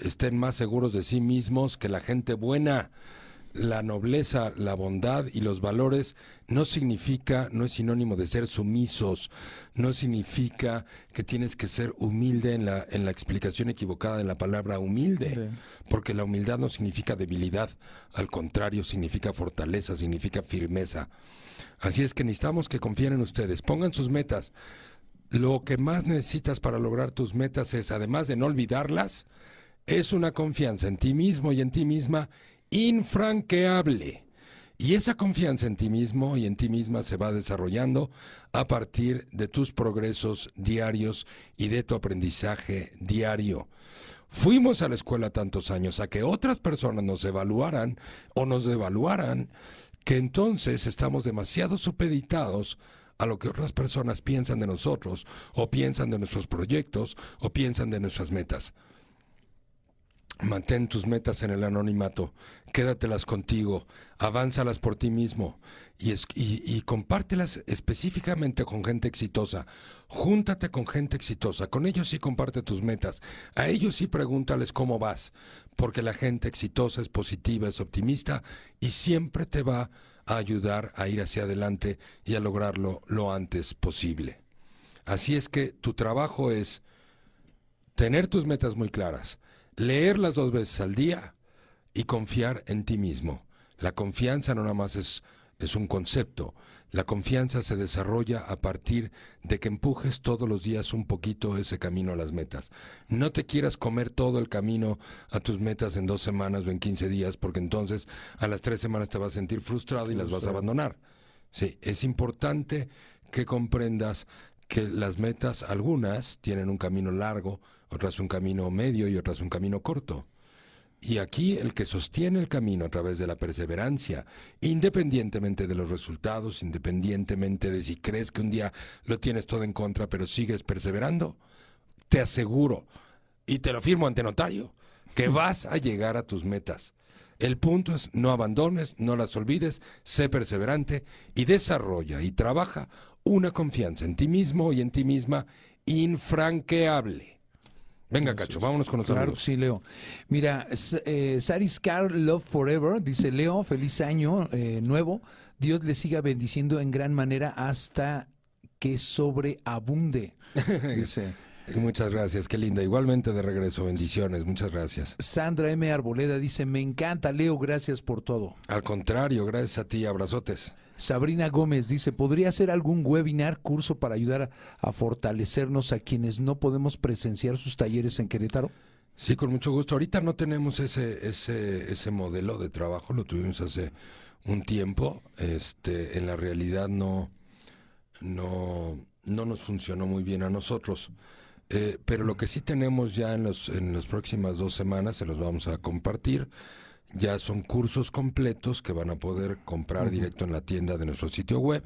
S1: estén más seguros de sí mismos que la gente buena la nobleza, la bondad y los valores no significa, no es sinónimo de ser sumisos, no significa que tienes que ser humilde en la, en la explicación equivocada de la palabra humilde, porque la humildad no significa debilidad, al contrario, significa fortaleza, significa firmeza. Así es que necesitamos que confíen en ustedes, pongan sus metas. Lo que más necesitas para lograr tus metas es, además de no olvidarlas, es una confianza en ti mismo y en ti misma infranqueable. Y esa confianza en ti mismo y en ti misma se va desarrollando a partir de tus progresos diarios y de tu aprendizaje diario. Fuimos a la escuela tantos años a que otras personas nos evaluaran o nos devaluaran, que entonces estamos demasiado supeditados a lo que otras personas piensan de nosotros, o piensan de nuestros proyectos, o piensan de nuestras metas. Mantén tus metas en el anonimato, quédatelas contigo, avánzalas por ti mismo y, y, compártelas específicamente con gente exitosa. Júntate con gente exitosa, con ellos sí comparte tus metas, a ellos sí pregúntales cómo vas, porque la gente exitosa es positiva, es optimista y siempre te va a ayudar a ir hacia adelante y a lograrlo lo antes posible. Así es que tu trabajo es tener tus metas muy claras leerlas dos veces al día y confiar en ti mismo. La confianza no nada más es, es un concepto. La confianza se desarrolla a partir de que empujes todos los días un poquito ese camino a las metas. No te quieras comer todo el camino a tus metas en dos semanas o en quince días, porque entonces a las tres semanas te vas a sentir frustrado y las vas a abandonar. Sí, es importante que comprendas que las metas, algunas tienen un camino largo, otras un camino medio y otras un camino corto. Y aquí el que sostiene el camino a través de la perseverancia, independientemente de los resultados, independientemente de si crees que un día lo tienes todo en contra, pero sigues perseverando, te aseguro, y te lo firmo ante notario, que vas a llegar a tus metas. El punto es no abandones, no las olvides, sé perseverante y desarrolla y trabaja una confianza en ti mismo y en ti misma infranqueable. Venga, Cacho, vámonos con los
S2: Claro, sí, Leo. Mira, eh, Saris Car Love Forever dice Leo, feliz año eh, nuevo. Dios le siga bendiciendo en gran manera hasta que sobreabunde. Dice
S1: Muchas gracias, qué linda. Igualmente de regreso, bendiciones, muchas gracias.
S2: Sandra M. Arboleda dice, me encanta Leo, gracias por todo.
S1: Al contrario, gracias a ti, abrazotes.
S2: Sabrina Gómez dice, ¿podría hacer algún webinar, curso para ayudar a, fortalecernos a quienes no podemos presenciar sus talleres en Querétaro?
S1: Sí, con mucho gusto. Ahorita no tenemos ese, ese, ese modelo de trabajo, lo tuvimos hace un tiempo. Este, en la realidad no, no, no nos funcionó muy bien a nosotros. Eh, pero lo que sí tenemos ya en, los, en las próximas dos semanas, se los vamos a compartir, ya son cursos completos que van a poder comprar directo en la tienda de nuestro sitio web.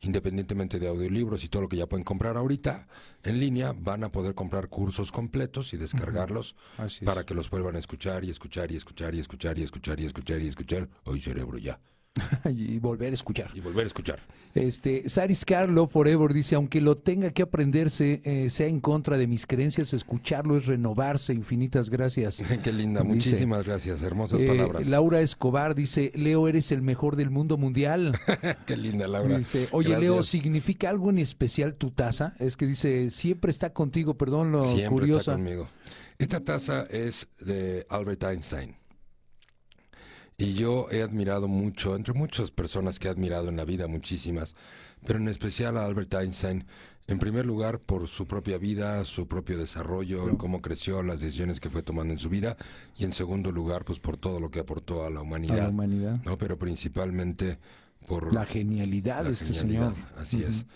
S1: Independientemente de audiolibros y todo lo que ya pueden comprar ahorita en línea, van a poder comprar cursos completos y descargarlos para que los vuelvan a escuchar y escuchar y escuchar y escuchar y escuchar y escuchar y escuchar. Hoy cerebro ya.
S2: y volver a escuchar.
S1: Y volver a escuchar.
S2: Este, Saris Carlo Forever dice, aunque lo tenga que aprenderse, eh, sea en contra de mis creencias, escucharlo es renovarse. Infinitas gracias.
S1: Qué linda.
S2: Dice,
S1: Muchísimas gracias. Hermosas
S2: eh,
S1: palabras.
S2: Laura Escobar dice, Leo, eres el mejor del mundo mundial.
S1: Qué linda, Laura.
S2: Dice, oye,
S1: Gracias.
S2: Leo, ¿significa algo en especial tu taza? Es que dice, siempre está contigo, perdón lo
S1: Siempre
S2: curiosa.
S1: está conmigo. Esta taza es de Albert Einstein. Y yo he admirado mucho, entre muchas personas que he admirado en la vida, muchísimas, pero en especial a Albert Einstein, en primer lugar por su propia vida, su propio desarrollo, cómo creció, las decisiones que fue tomando en su vida, y en segundo lugar, pues por todo lo que aportó a la humanidad.
S2: A la humanidad.
S1: ¿no? Pero principalmente por
S2: La genialidad de este
S1: genialidad,
S2: señor.
S1: Así es.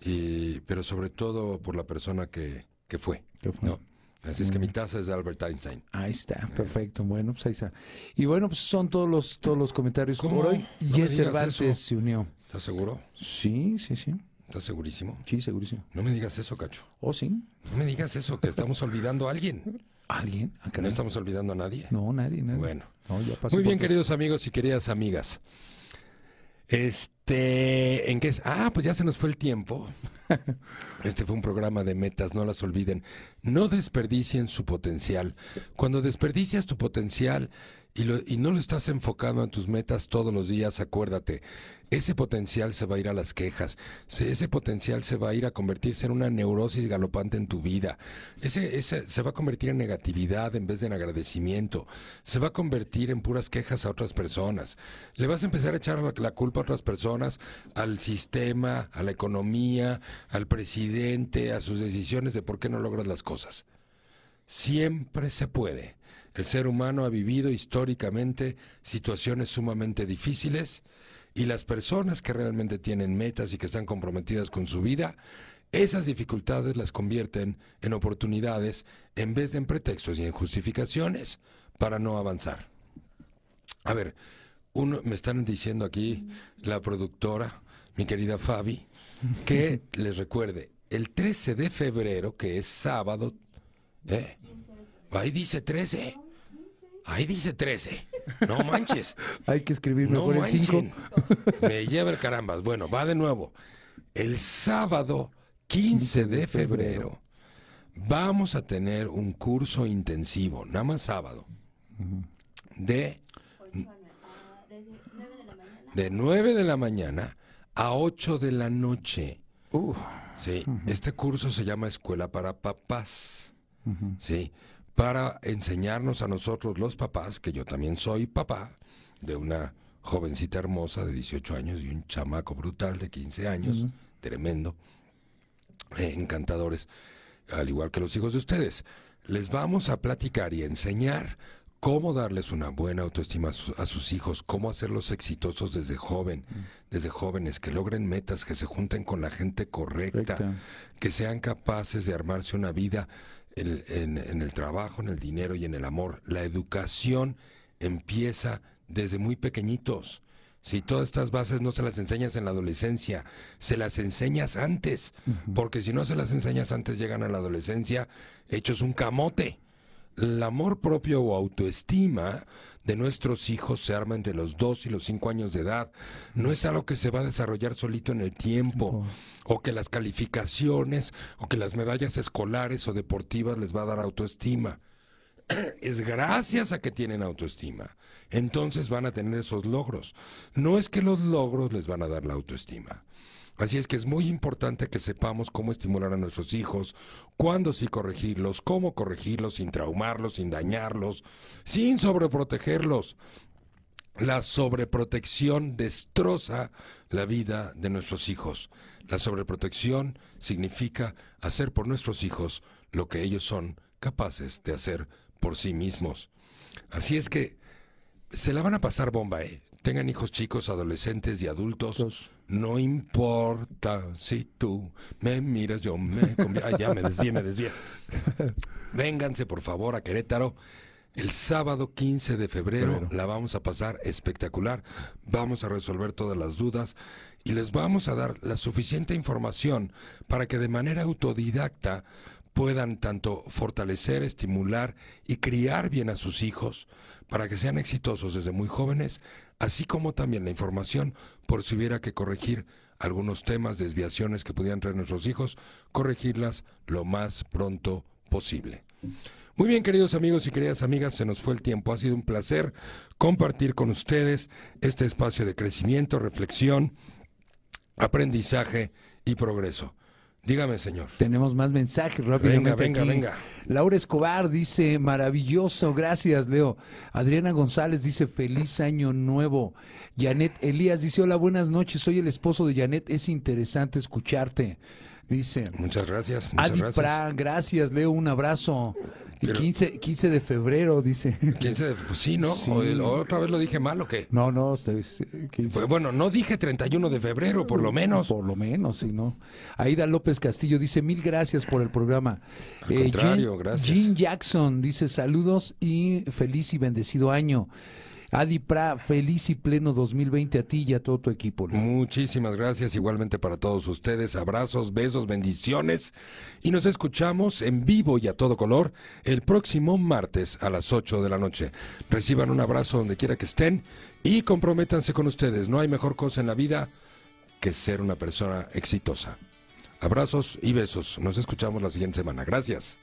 S1: Y, pero sobre todo por la persona que, que fue.
S2: Que fue.
S1: ¿no? Así es que mi taza es de Albert Einstein.
S2: Ahí está, perfecto. Bueno, pues ahí está. Y bueno, pues son todos los todos los comentarios
S1: ¿Cómo?
S2: por hoy.
S1: No
S2: Jess Cervantes se unió.
S1: ¿Estás seguro?
S2: Sí, sí, sí.
S1: ¿Estás segurísimo?
S2: Sí, segurísimo.
S1: No me digas eso, Cacho.
S2: ¿O sí?
S1: No me digas eso, que estamos olvidando a alguien.
S2: ¿Alguien? Ah,
S1: Que
S2: caray.
S1: no estamos olvidando a nadie.
S2: No, nadie, nadie.
S1: Bueno.
S2: No, ya pasé
S1: Muy bien, queridos amigos y queridas amigas. Este, ¿en qué es? Ah, pues ya se nos fue el tiempo. Este fue un programa de metas, no las olviden. No desperdicien su potencial. Cuando desperdicias tu potencial y, lo- y no lo estás enfocando en tus metas todos los días, acuérdate, ese potencial se va a ir a las quejas, se- ese potencial se va a ir a convertirse en una neurosis galopante en tu vida, ese, ese se va a convertir en negatividad en vez de en agradecimiento, se va a convertir en puras quejas a otras personas, le vas a empezar a echar la culpa a otras personas, al sistema, a la economía, al presidente, a sus decisiones de por qué no logras las cosas. Siempre se puede. El ser humano ha vivido históricamente situaciones sumamente difíciles y las personas que realmente tienen metas y que están comprometidas con su vida, esas dificultades las convierten en oportunidades en vez de en pretextos y en justificaciones para no avanzar. A ver, uno, me están diciendo aquí la productora, mi querida Fabi, que les recuerde, el 13 de febrero, que es sábado, ¿eh? Ahí dice 13. Ahí dice 13. No manches.
S2: Hay que escribir
S1: No
S2: mejor el
S1: manchen.
S2: 5.
S1: Me lleva el carambas. Bueno, va de nuevo. El sábado 15 de febrero vamos a tener un curso intensivo, nada más sábado, de, de 9 de la mañana a 8 de la noche. Sí, este curso se llama Escuela para Papás. Sí, para enseñarnos a nosotros los papás, que yo también soy papá de una jovencita hermosa de 18 años y un chamaco brutal de 15 años, tremendo, eh, encantadores, al igual que los hijos de ustedes. Les vamos a platicar y enseñar cómo darles una buena autoestima a, su- a sus hijos, cómo hacerlos exitosos desde joven, desde jóvenes, que logren metas, que se junten con la gente correcta,
S2: Correcta.
S1: que sean capaces de armarse una vida el- en, en el trabajo, en el dinero y en el amor. La educación empieza desde muy pequeñitos. Si todas estas bases no se las enseñas en la adolescencia, se las enseñas antes, porque si no se las enseñas antes llegan a la adolescencia hechos un camote. El amor propio o autoestima de nuestros hijos se arma entre los 2 y los 5 años de edad. No es algo que se va a desarrollar solito en el tiempo, o que las calificaciones, o que las medallas escolares o deportivas les va a dar autoestima. Es gracias a que tienen autoestima. Entonces van a tener esos logros. No es que los logros les van a dar la autoestima. Así es que es muy importante que sepamos cómo estimular a nuestros hijos, cuándo sí corregirlos, cómo corregirlos sin traumarlos, sin dañarlos, sin sobreprotegerlos. La sobreprotección destroza la vida de nuestros hijos. La sobreprotección significa hacer por nuestros hijos lo que ellos son capaces de hacer por sí mismos. Así es que se la van a pasar bomba, ¿eh? Tengan hijos chicos, adolescentes y adultos. No importa si tú me miras, yo me... Ay, ya me desvié, me desvié. Vénganse, por favor, a Querétaro. El sábado 15 de febrero
S2: Febrero.
S1: la vamos a pasar espectacular. Vamos a resolver todas las dudas y les vamos a dar la suficiente información para que de manera autodidacta puedan tanto fortalecer, estimular y criar bien a sus hijos para que sean exitosos desde muy jóvenes, así como también la información por si hubiera que corregir algunos temas, desviaciones que pudieran traer nuestros hijos, corregirlas lo más pronto posible. Muy bien, queridos amigos y queridas amigas, se nos fue el tiempo. Ha sido un placer compartir con ustedes este espacio de crecimiento, reflexión, aprendizaje y progreso. Dígame, señor.
S2: Tenemos más mensajes rápidamente.
S1: Venga, venga,
S2: aquí.
S1: venga.
S2: Laura Escobar dice, maravilloso, gracias, Leo. Adriana González dice, feliz año nuevo. Janet Elías dice, hola, buenas noches, soy el esposo de Janet, es interesante escucharte. Dice,
S1: Muchas gracias. Muchas
S2: Adi
S1: gracias.
S2: Pra, gracias, Leo, un abrazo.
S1: Pero-
S2: 15, 15 de febrero, dice.
S1: ¿Quién se- pues sí, ¿no?
S2: Sí.
S1: O otra vez lo dije mal o qué?
S2: No, no, estoy, 15.
S1: Pues bueno, no dije 31 de febrero, por lo menos.
S2: Por lo menos, sí, ¿no? Aida López Castillo dice, mil gracias por el programa.
S1: Al contrario,
S2: Jean-
S1: gracias.
S2: Jean Jackson dice, saludos y feliz y bendecido año. Adi Pra, feliz y pleno 2020 a ti y a todo tu equipo.
S1: Muchísimas gracias igualmente para todos ustedes. Abrazos, besos, bendiciones. Y nos escuchamos en vivo y a todo color el próximo martes a las 8 de la noche. Reciban un abrazo donde quiera que estén y comprométanse con ustedes. No hay mejor cosa en la vida que ser una persona exitosa. Abrazos y besos. Nos escuchamos la siguiente semana. Gracias.